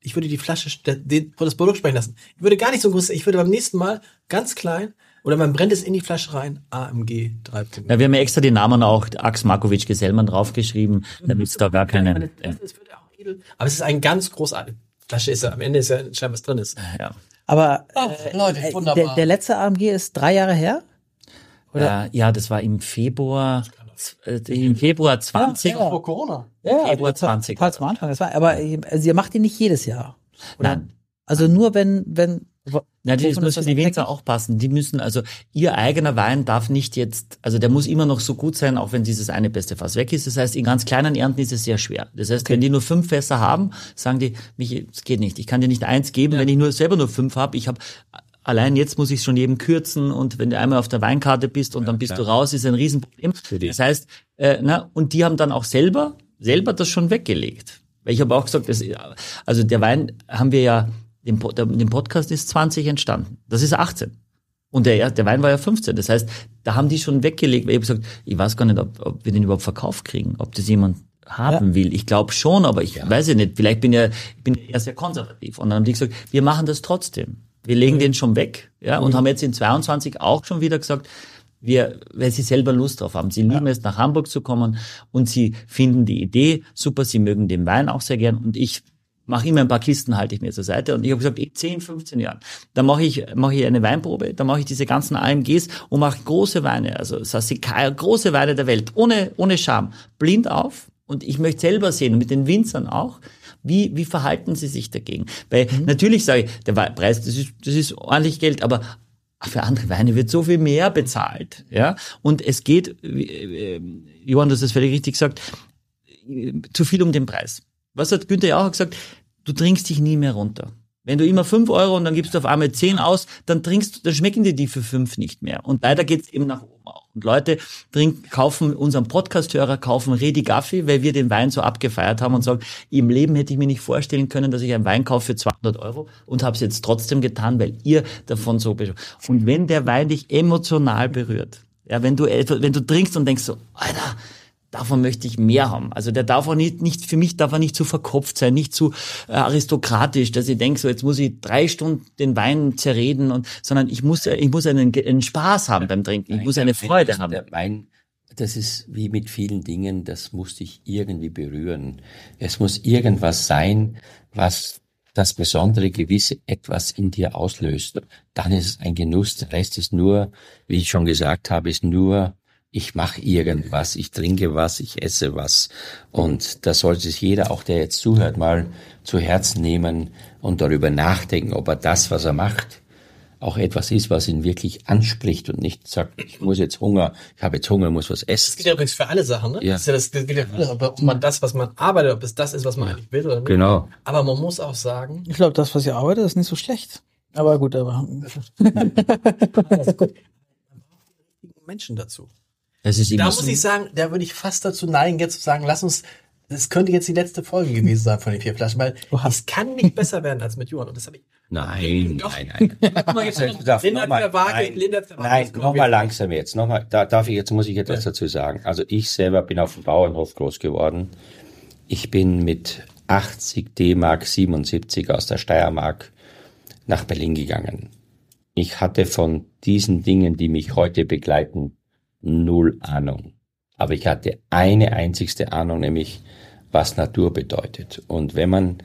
Ich würde die Flasche, den, das Produkt sprechen lassen. Ich würde gar nicht so groß, ich würde beim nächsten Mal ganz klein, oder man brennt es in die Flasche rein, AMG 3.0. Ja, wir haben ja extra den Namen auch Ax Markovic Gesellmann draufgeschrieben, damit es da gar keine. Äh, Das wird auch edel. Aber es ist ein ganz großartig. Flasche ist ja, am Ende ist ja scheinbar was drin ist. ja. Aber Ach, äh, Leute, äh. Der, der letzte AMG ist drei Jahre her. Äh, ja, das war im Februar, äh, im Februar 20. Ja, Vor Corona. Ja, Februar das war 20. Total zum Anfang. Das war, aber also ihr macht ihn nicht jedes Jahr. Nein. Also nur wenn, wenn. Ja, das die Winzer auch passen. Die müssen, also ihr eigener Wein darf nicht jetzt, also der muss immer noch so gut sein, auch wenn dieses eine beste Fass weg ist. Das heißt, in ganz kleinen Ernten ist es sehr schwer. Das heißt, wenn die nur fünf Fässer haben, sagen die, mich, es geht nicht. Ich kann dir nicht eins geben, wenn ich nur selber nur fünf habe. Ich habe allein jetzt muss ich schon jedem kürzen und wenn du einmal auf der Weinkarte bist und dann bist du raus, ist ein Riesenproblem. Das heißt, äh, na, und die haben dann auch selber, selber das schon weggelegt. Weil ich habe auch gesagt, das, also der Wein haben wir ja, dem, dem Podcast ist 20 entstanden. Das ist 18. Und der, der Wein war ja 15. Das heißt, da haben die schon weggelegt. Weil ich habe gesagt, ich weiß gar nicht, ob, ob wir den überhaupt verkauft kriegen, ob das jemand haben will. Ich glaube schon, aber ich weiß ja nicht. Vielleicht bin ja, ich bin eher sehr konservativ. Und dann haben die gesagt, wir machen das trotzdem. Wir legen den schon weg. Ja, und haben jetzt in 22 auch schon wieder gesagt, wir, weil sie selber Lust drauf haben. Sie lieben es, nach Hamburg zu kommen und sie finden die Idee super. Sie mögen den Wein auch sehr gern und ich mache immer ein paar Kisten, halte ich mir zur Seite und ich habe gesagt, in 10, 15 Jahren, da mache ich, mache ich eine Weinprobe, da mache ich diese ganzen AMGs und mache große Weine, also Sassicaia, große Weine der Welt, ohne, ohne Scham, blind auf und ich möchte selber sehen, mit den Winzern auch, wie, wie verhalten sie sich dagegen? Weil natürlich sage ich, der Preis, das ist, das ist ordentlich Geld, aber für andere Weine wird so viel mehr bezahlt, ja. Und es geht, äh, Johann, du hast das völlig richtig gesagt, äh, zu viel um den Preis. Was hat Günther ja auch gesagt? Du trinkst dich nie mehr runter. Wenn du immer fünf Euro und dann gibst du auf einmal zehn aus, dann trinkst, dann schmecken dir die für fünf nicht mehr. Und leider geht's eben nach oben auch. Und Leute trinken, kaufen unseren Podcast-Hörer, kaufen Redi Gaffi, weil wir den Wein so abgefeiert haben und sagen, im Leben hätte ich mir nicht vorstellen können, dass ich einen Wein kaufe für 200 Euro und habe es jetzt trotzdem getan, weil ihr davon so besch- Und wenn der Wein dich emotional berührt, ja, wenn du, wenn du trinkst und denkst so, Alter, davon möchte ich mehr haben. Also der darf auch nicht, nicht für mich darf er nicht zu verkopft sein, nicht zu äh, aristokratisch, dass ich denke, so jetzt muss ich drei Stunden den Wein zerreden und, sondern ich muss, ich muss einen, einen Spaß haben beim Trinken, ich muss eine Freude haben. Der Wein, das ist wie mit vielen Dingen, das muss dich irgendwie berühren. Es muss irgendwas sein, was das besondere gewisse etwas in dir auslöst, dann ist es ein Genuss. Der Rest ist nur, wie ich schon gesagt habe, ist nur, ich mache irgendwas, ich trinke was, ich esse was. Und da sollte sich jeder, auch der jetzt zuhört, mal zu Herzen nehmen und darüber nachdenken, ob er das, was er macht, auch etwas ist, was ihn wirklich anspricht und nicht sagt, ich muss jetzt Hunger, ich habe jetzt Hunger, muss was Das essen. gilt ja übrigens für alle Sachen, ne? Ja. Das, ist ja das, das gilt ja für alle, ob, man das, was man arbeitet, ob es das ist, was man eigentlich will oder nicht. Genau. Aber man muss auch sagen, Ich glaube, das, was ihr arbeitet, ist nicht so schlecht. Aber gut, aber. Menschen dazu. Es ist Da muss ich sagen, da würde ich fast dazu neigen, jetzt zu sagen, lass uns, das könnte jetzt die letzte Folge gewesen sein von den vier Flaschen, weil es kann nicht besser werden als mit Johann. Und das habe ich. Nein, Doch. nein, nein. Guck mal, jetzt darf Linda noch mal- Zerwakis, nein, Nein, nochmal langsam jetzt. Nochmal, da darf ich, jetzt muss ich etwas dazu sagen. Also ich selber bin auf dem Bauernhof groß geworden. Ich bin mit 80 D-Mark 77 aus der Steiermark nach Berlin gegangen. Ich hatte von diesen Dingen, die mich heute begleiten, null Ahnung. Aber ich hatte eine einzigste Ahnung, nämlich was Natur bedeutet. Und wenn man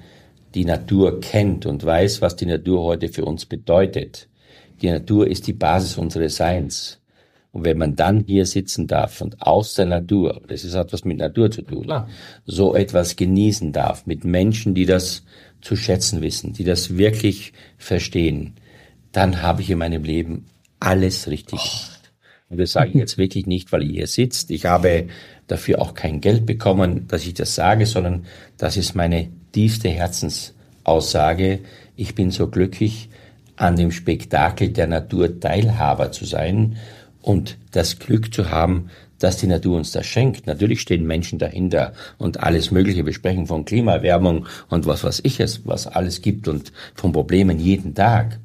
die Natur kennt und weiß, was die Natur heute für uns bedeutet, die Natur ist die Basis unseres Seins. Und wenn man dann hier sitzen darf und aus der Natur, das ist etwas mit Natur zu tun, Klar. so etwas genießen darf, mit Menschen, die das zu schätzen wissen, die das wirklich verstehen, dann habe ich in meinem Leben alles richtig gemacht. Und das sage ich jetzt wirklich nicht, weil ihr hier sitzt. Ich habe dafür auch kein Geld bekommen, dass ich das sage, sondern das ist meine tiefste Herzensaussage. Ich bin so glücklich, an dem Spektakel der Natur Teilhaber zu sein und das Glück zu haben, dass die Natur uns das schenkt. Natürlich stehen Menschen dahinter und alles Mögliche. Wir sprechen von Klimaerwärmung und was weiß ich es, was alles gibt und von Problemen jeden Tag.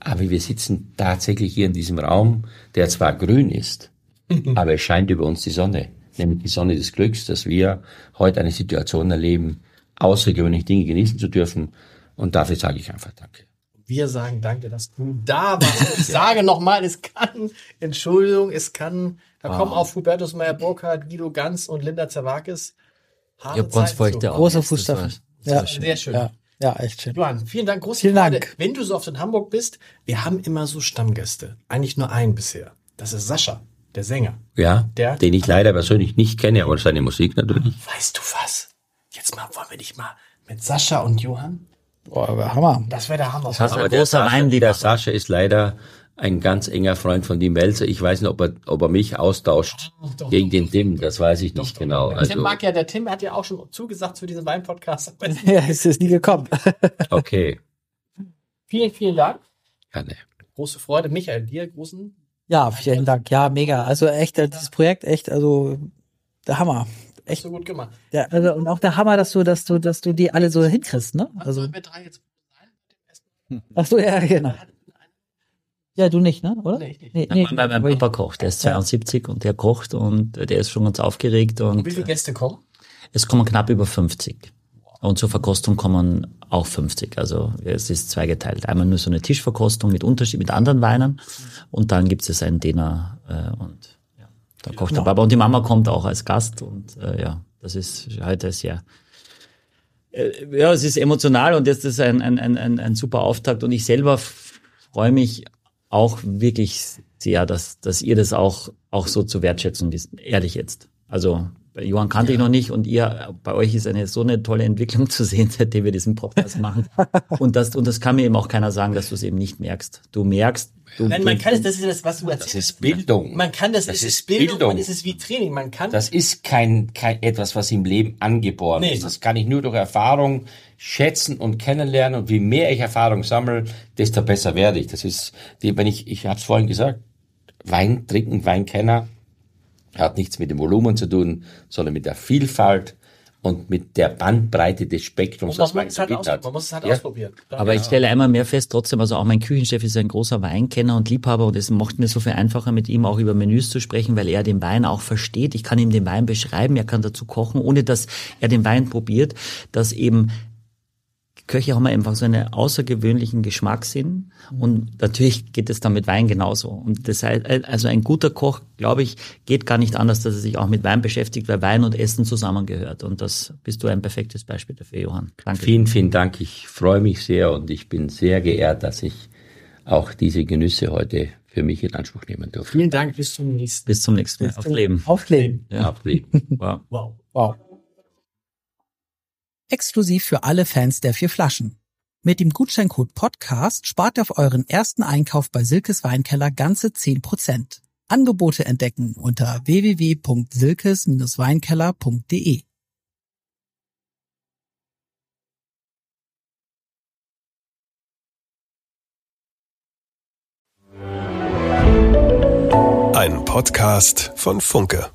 Aber wir sitzen tatsächlich hier in diesem Raum, der zwar grün ist, aber es scheint über uns die Sonne, nämlich die Sonne des Glücks, dass wir heute eine Situation erleben, außergewöhnliche Dinge genießen zu dürfen. Und dafür sage ich einfach Danke. Wir sagen danke, dass du da warst. Ich sage nochmal, es kann, Entschuldigung, es kann, da kommen auch Hubertus Meyer-Burkhardt, Guido Ganz und Linda Zerwakis. ich habe ganz feuchte Augen. Große Das war- Fußstapfen. Ja. Sehr schön. Ja, ja, echt schön. Johann, vielen Dank, große Vielen Freude. Dank. Wenn du so oft in Hamburg bist, wir haben immer so Stammgäste. Eigentlich nur einen bisher. Das ist Sascha, der Sänger. Ja, Der- den ich leider persönlich nicht kenne, aber seine Musik natürlich. Weißt du was? Jetzt mal, wollen wir dich mal mit Sascha und Johann? Boah, aber Hammer. Das wäre der Hammer. hast Aber ein der großer Sascha, der Sascha ist leider ein ganz enger Freund von Tim Welzer. Ich weiß nicht, ob er, ob er mich austauscht doch, gegen den Tim. Das weiß ich nicht genau. Der Also, Tim mag ja, der Tim hat ja auch schon zugesagt für diesen Wein-Podcast. Ja, es ist nie gekommen. okay, vielen, vielen Dank. gerne. Große Freude. Michael, dir großen Ja, vielen Dank. Ja, mega. Also echt, äh, dieses Projekt, echt, also der Hammer. Echt so gut gemacht. Der, also, und auch der Hammer, dass du, dass du, dass du die alle so hinkriegst, ne? Also, ach so, ja, genau. Ja, du nicht, ne? Oder? Nee, ich nicht. Nee, Nein, mein, mein Papa kocht, der ist 72 und der kocht und der ist schon ganz aufgeregt und Wie viele Gäste kommen? es kommen knapp über 50. Und zur Verkostung kommen auch 50. Also es ist zweigeteilt. Einmal nur so eine Tischverkostung mit Unterschied, mit anderen Weinen und dann gibt es einen Dinner äh, und ja, da kocht der Papa und die Mama kommt auch als Gast und äh, ja, das ist heute sehr äh, ja, es ist emotional und jetzt ist ein, ein, ein, ein, ein super Auftakt und ich selber freue mich auch wirklich sehr, dass, dass ihr das auch, auch so zu wertschätzen wisst. Ehrlich jetzt. Also bei Johann kannte ich noch nicht und ihr, bei euch ist eine so eine tolle Entwicklung zu sehen, seitdem wir diesen Podcast machen. Und das, und das kann mir eben auch keiner sagen, dass du es eben nicht merkst. Du merkst, du, Nein, man du, kann es, das ist das, was du erzählst. Das ist Bildung. Man kann das, Das es ist ist Bildung, Bildung. es ist wie Training. Man kann, Das ist kein, kein etwas, was im Leben angeboren Nee. ist. Das kann ich nur durch Erfahrung schätzen und kennenlernen. Und wie mehr ich Erfahrung sammle, desto besser werde ich. Das ist, die, wenn ich, ich habe es vorhin gesagt, Wein trinken, Weinkenner hat nichts mit dem Volumen zu tun, sondern mit der Vielfalt und mit der Bandbreite des Spektrums, man, was muss Wein es zu halt bieten aus, hat. man muss es halt Ja. ausprobieren. aber ich stelle einmal mehr fest, trotzdem, also auch mein Küchenchef ist ein großer Weinkenner und Liebhaber und es macht mir so viel einfacher, mit ihm auch über Menüs zu sprechen, weil er den Wein auch versteht. Ich kann ihm den Wein beschreiben, er kann dazu kochen, ohne dass er den Wein probiert, dass eben Köche haben einfach so einen außergewöhnlichen Geschmackssinn und natürlich geht es dann mit Wein genauso. Und das heißt, also ein guter Koch, glaube ich, geht gar nicht anders, dass er sich auch mit Wein beschäftigt, weil Wein und Essen zusammengehört. Und das bist du ein perfektes Beispiel dafür, Johann. Danke. Vielen, vielen Dank. Ich freue mich sehr und ich bin sehr geehrt, dass ich auch diese Genüsse heute für mich in Anspruch nehmen durfte. Vielen Dank, bis zum nächsten Mal. Bis zum nächsten Mal. Auf Leben. Auf Leben. Ja. Auf Leben. Wow. wow. Wow exklusiv für alle Fans der vier Flaschen. Mit dem Gutscheincode Podcast spart ihr auf euren ersten Einkauf bei Silkes Weinkeller ganze 10%. Angebote entdecken unter www.silkes-weinkeller.de. Ein Podcast von Funke.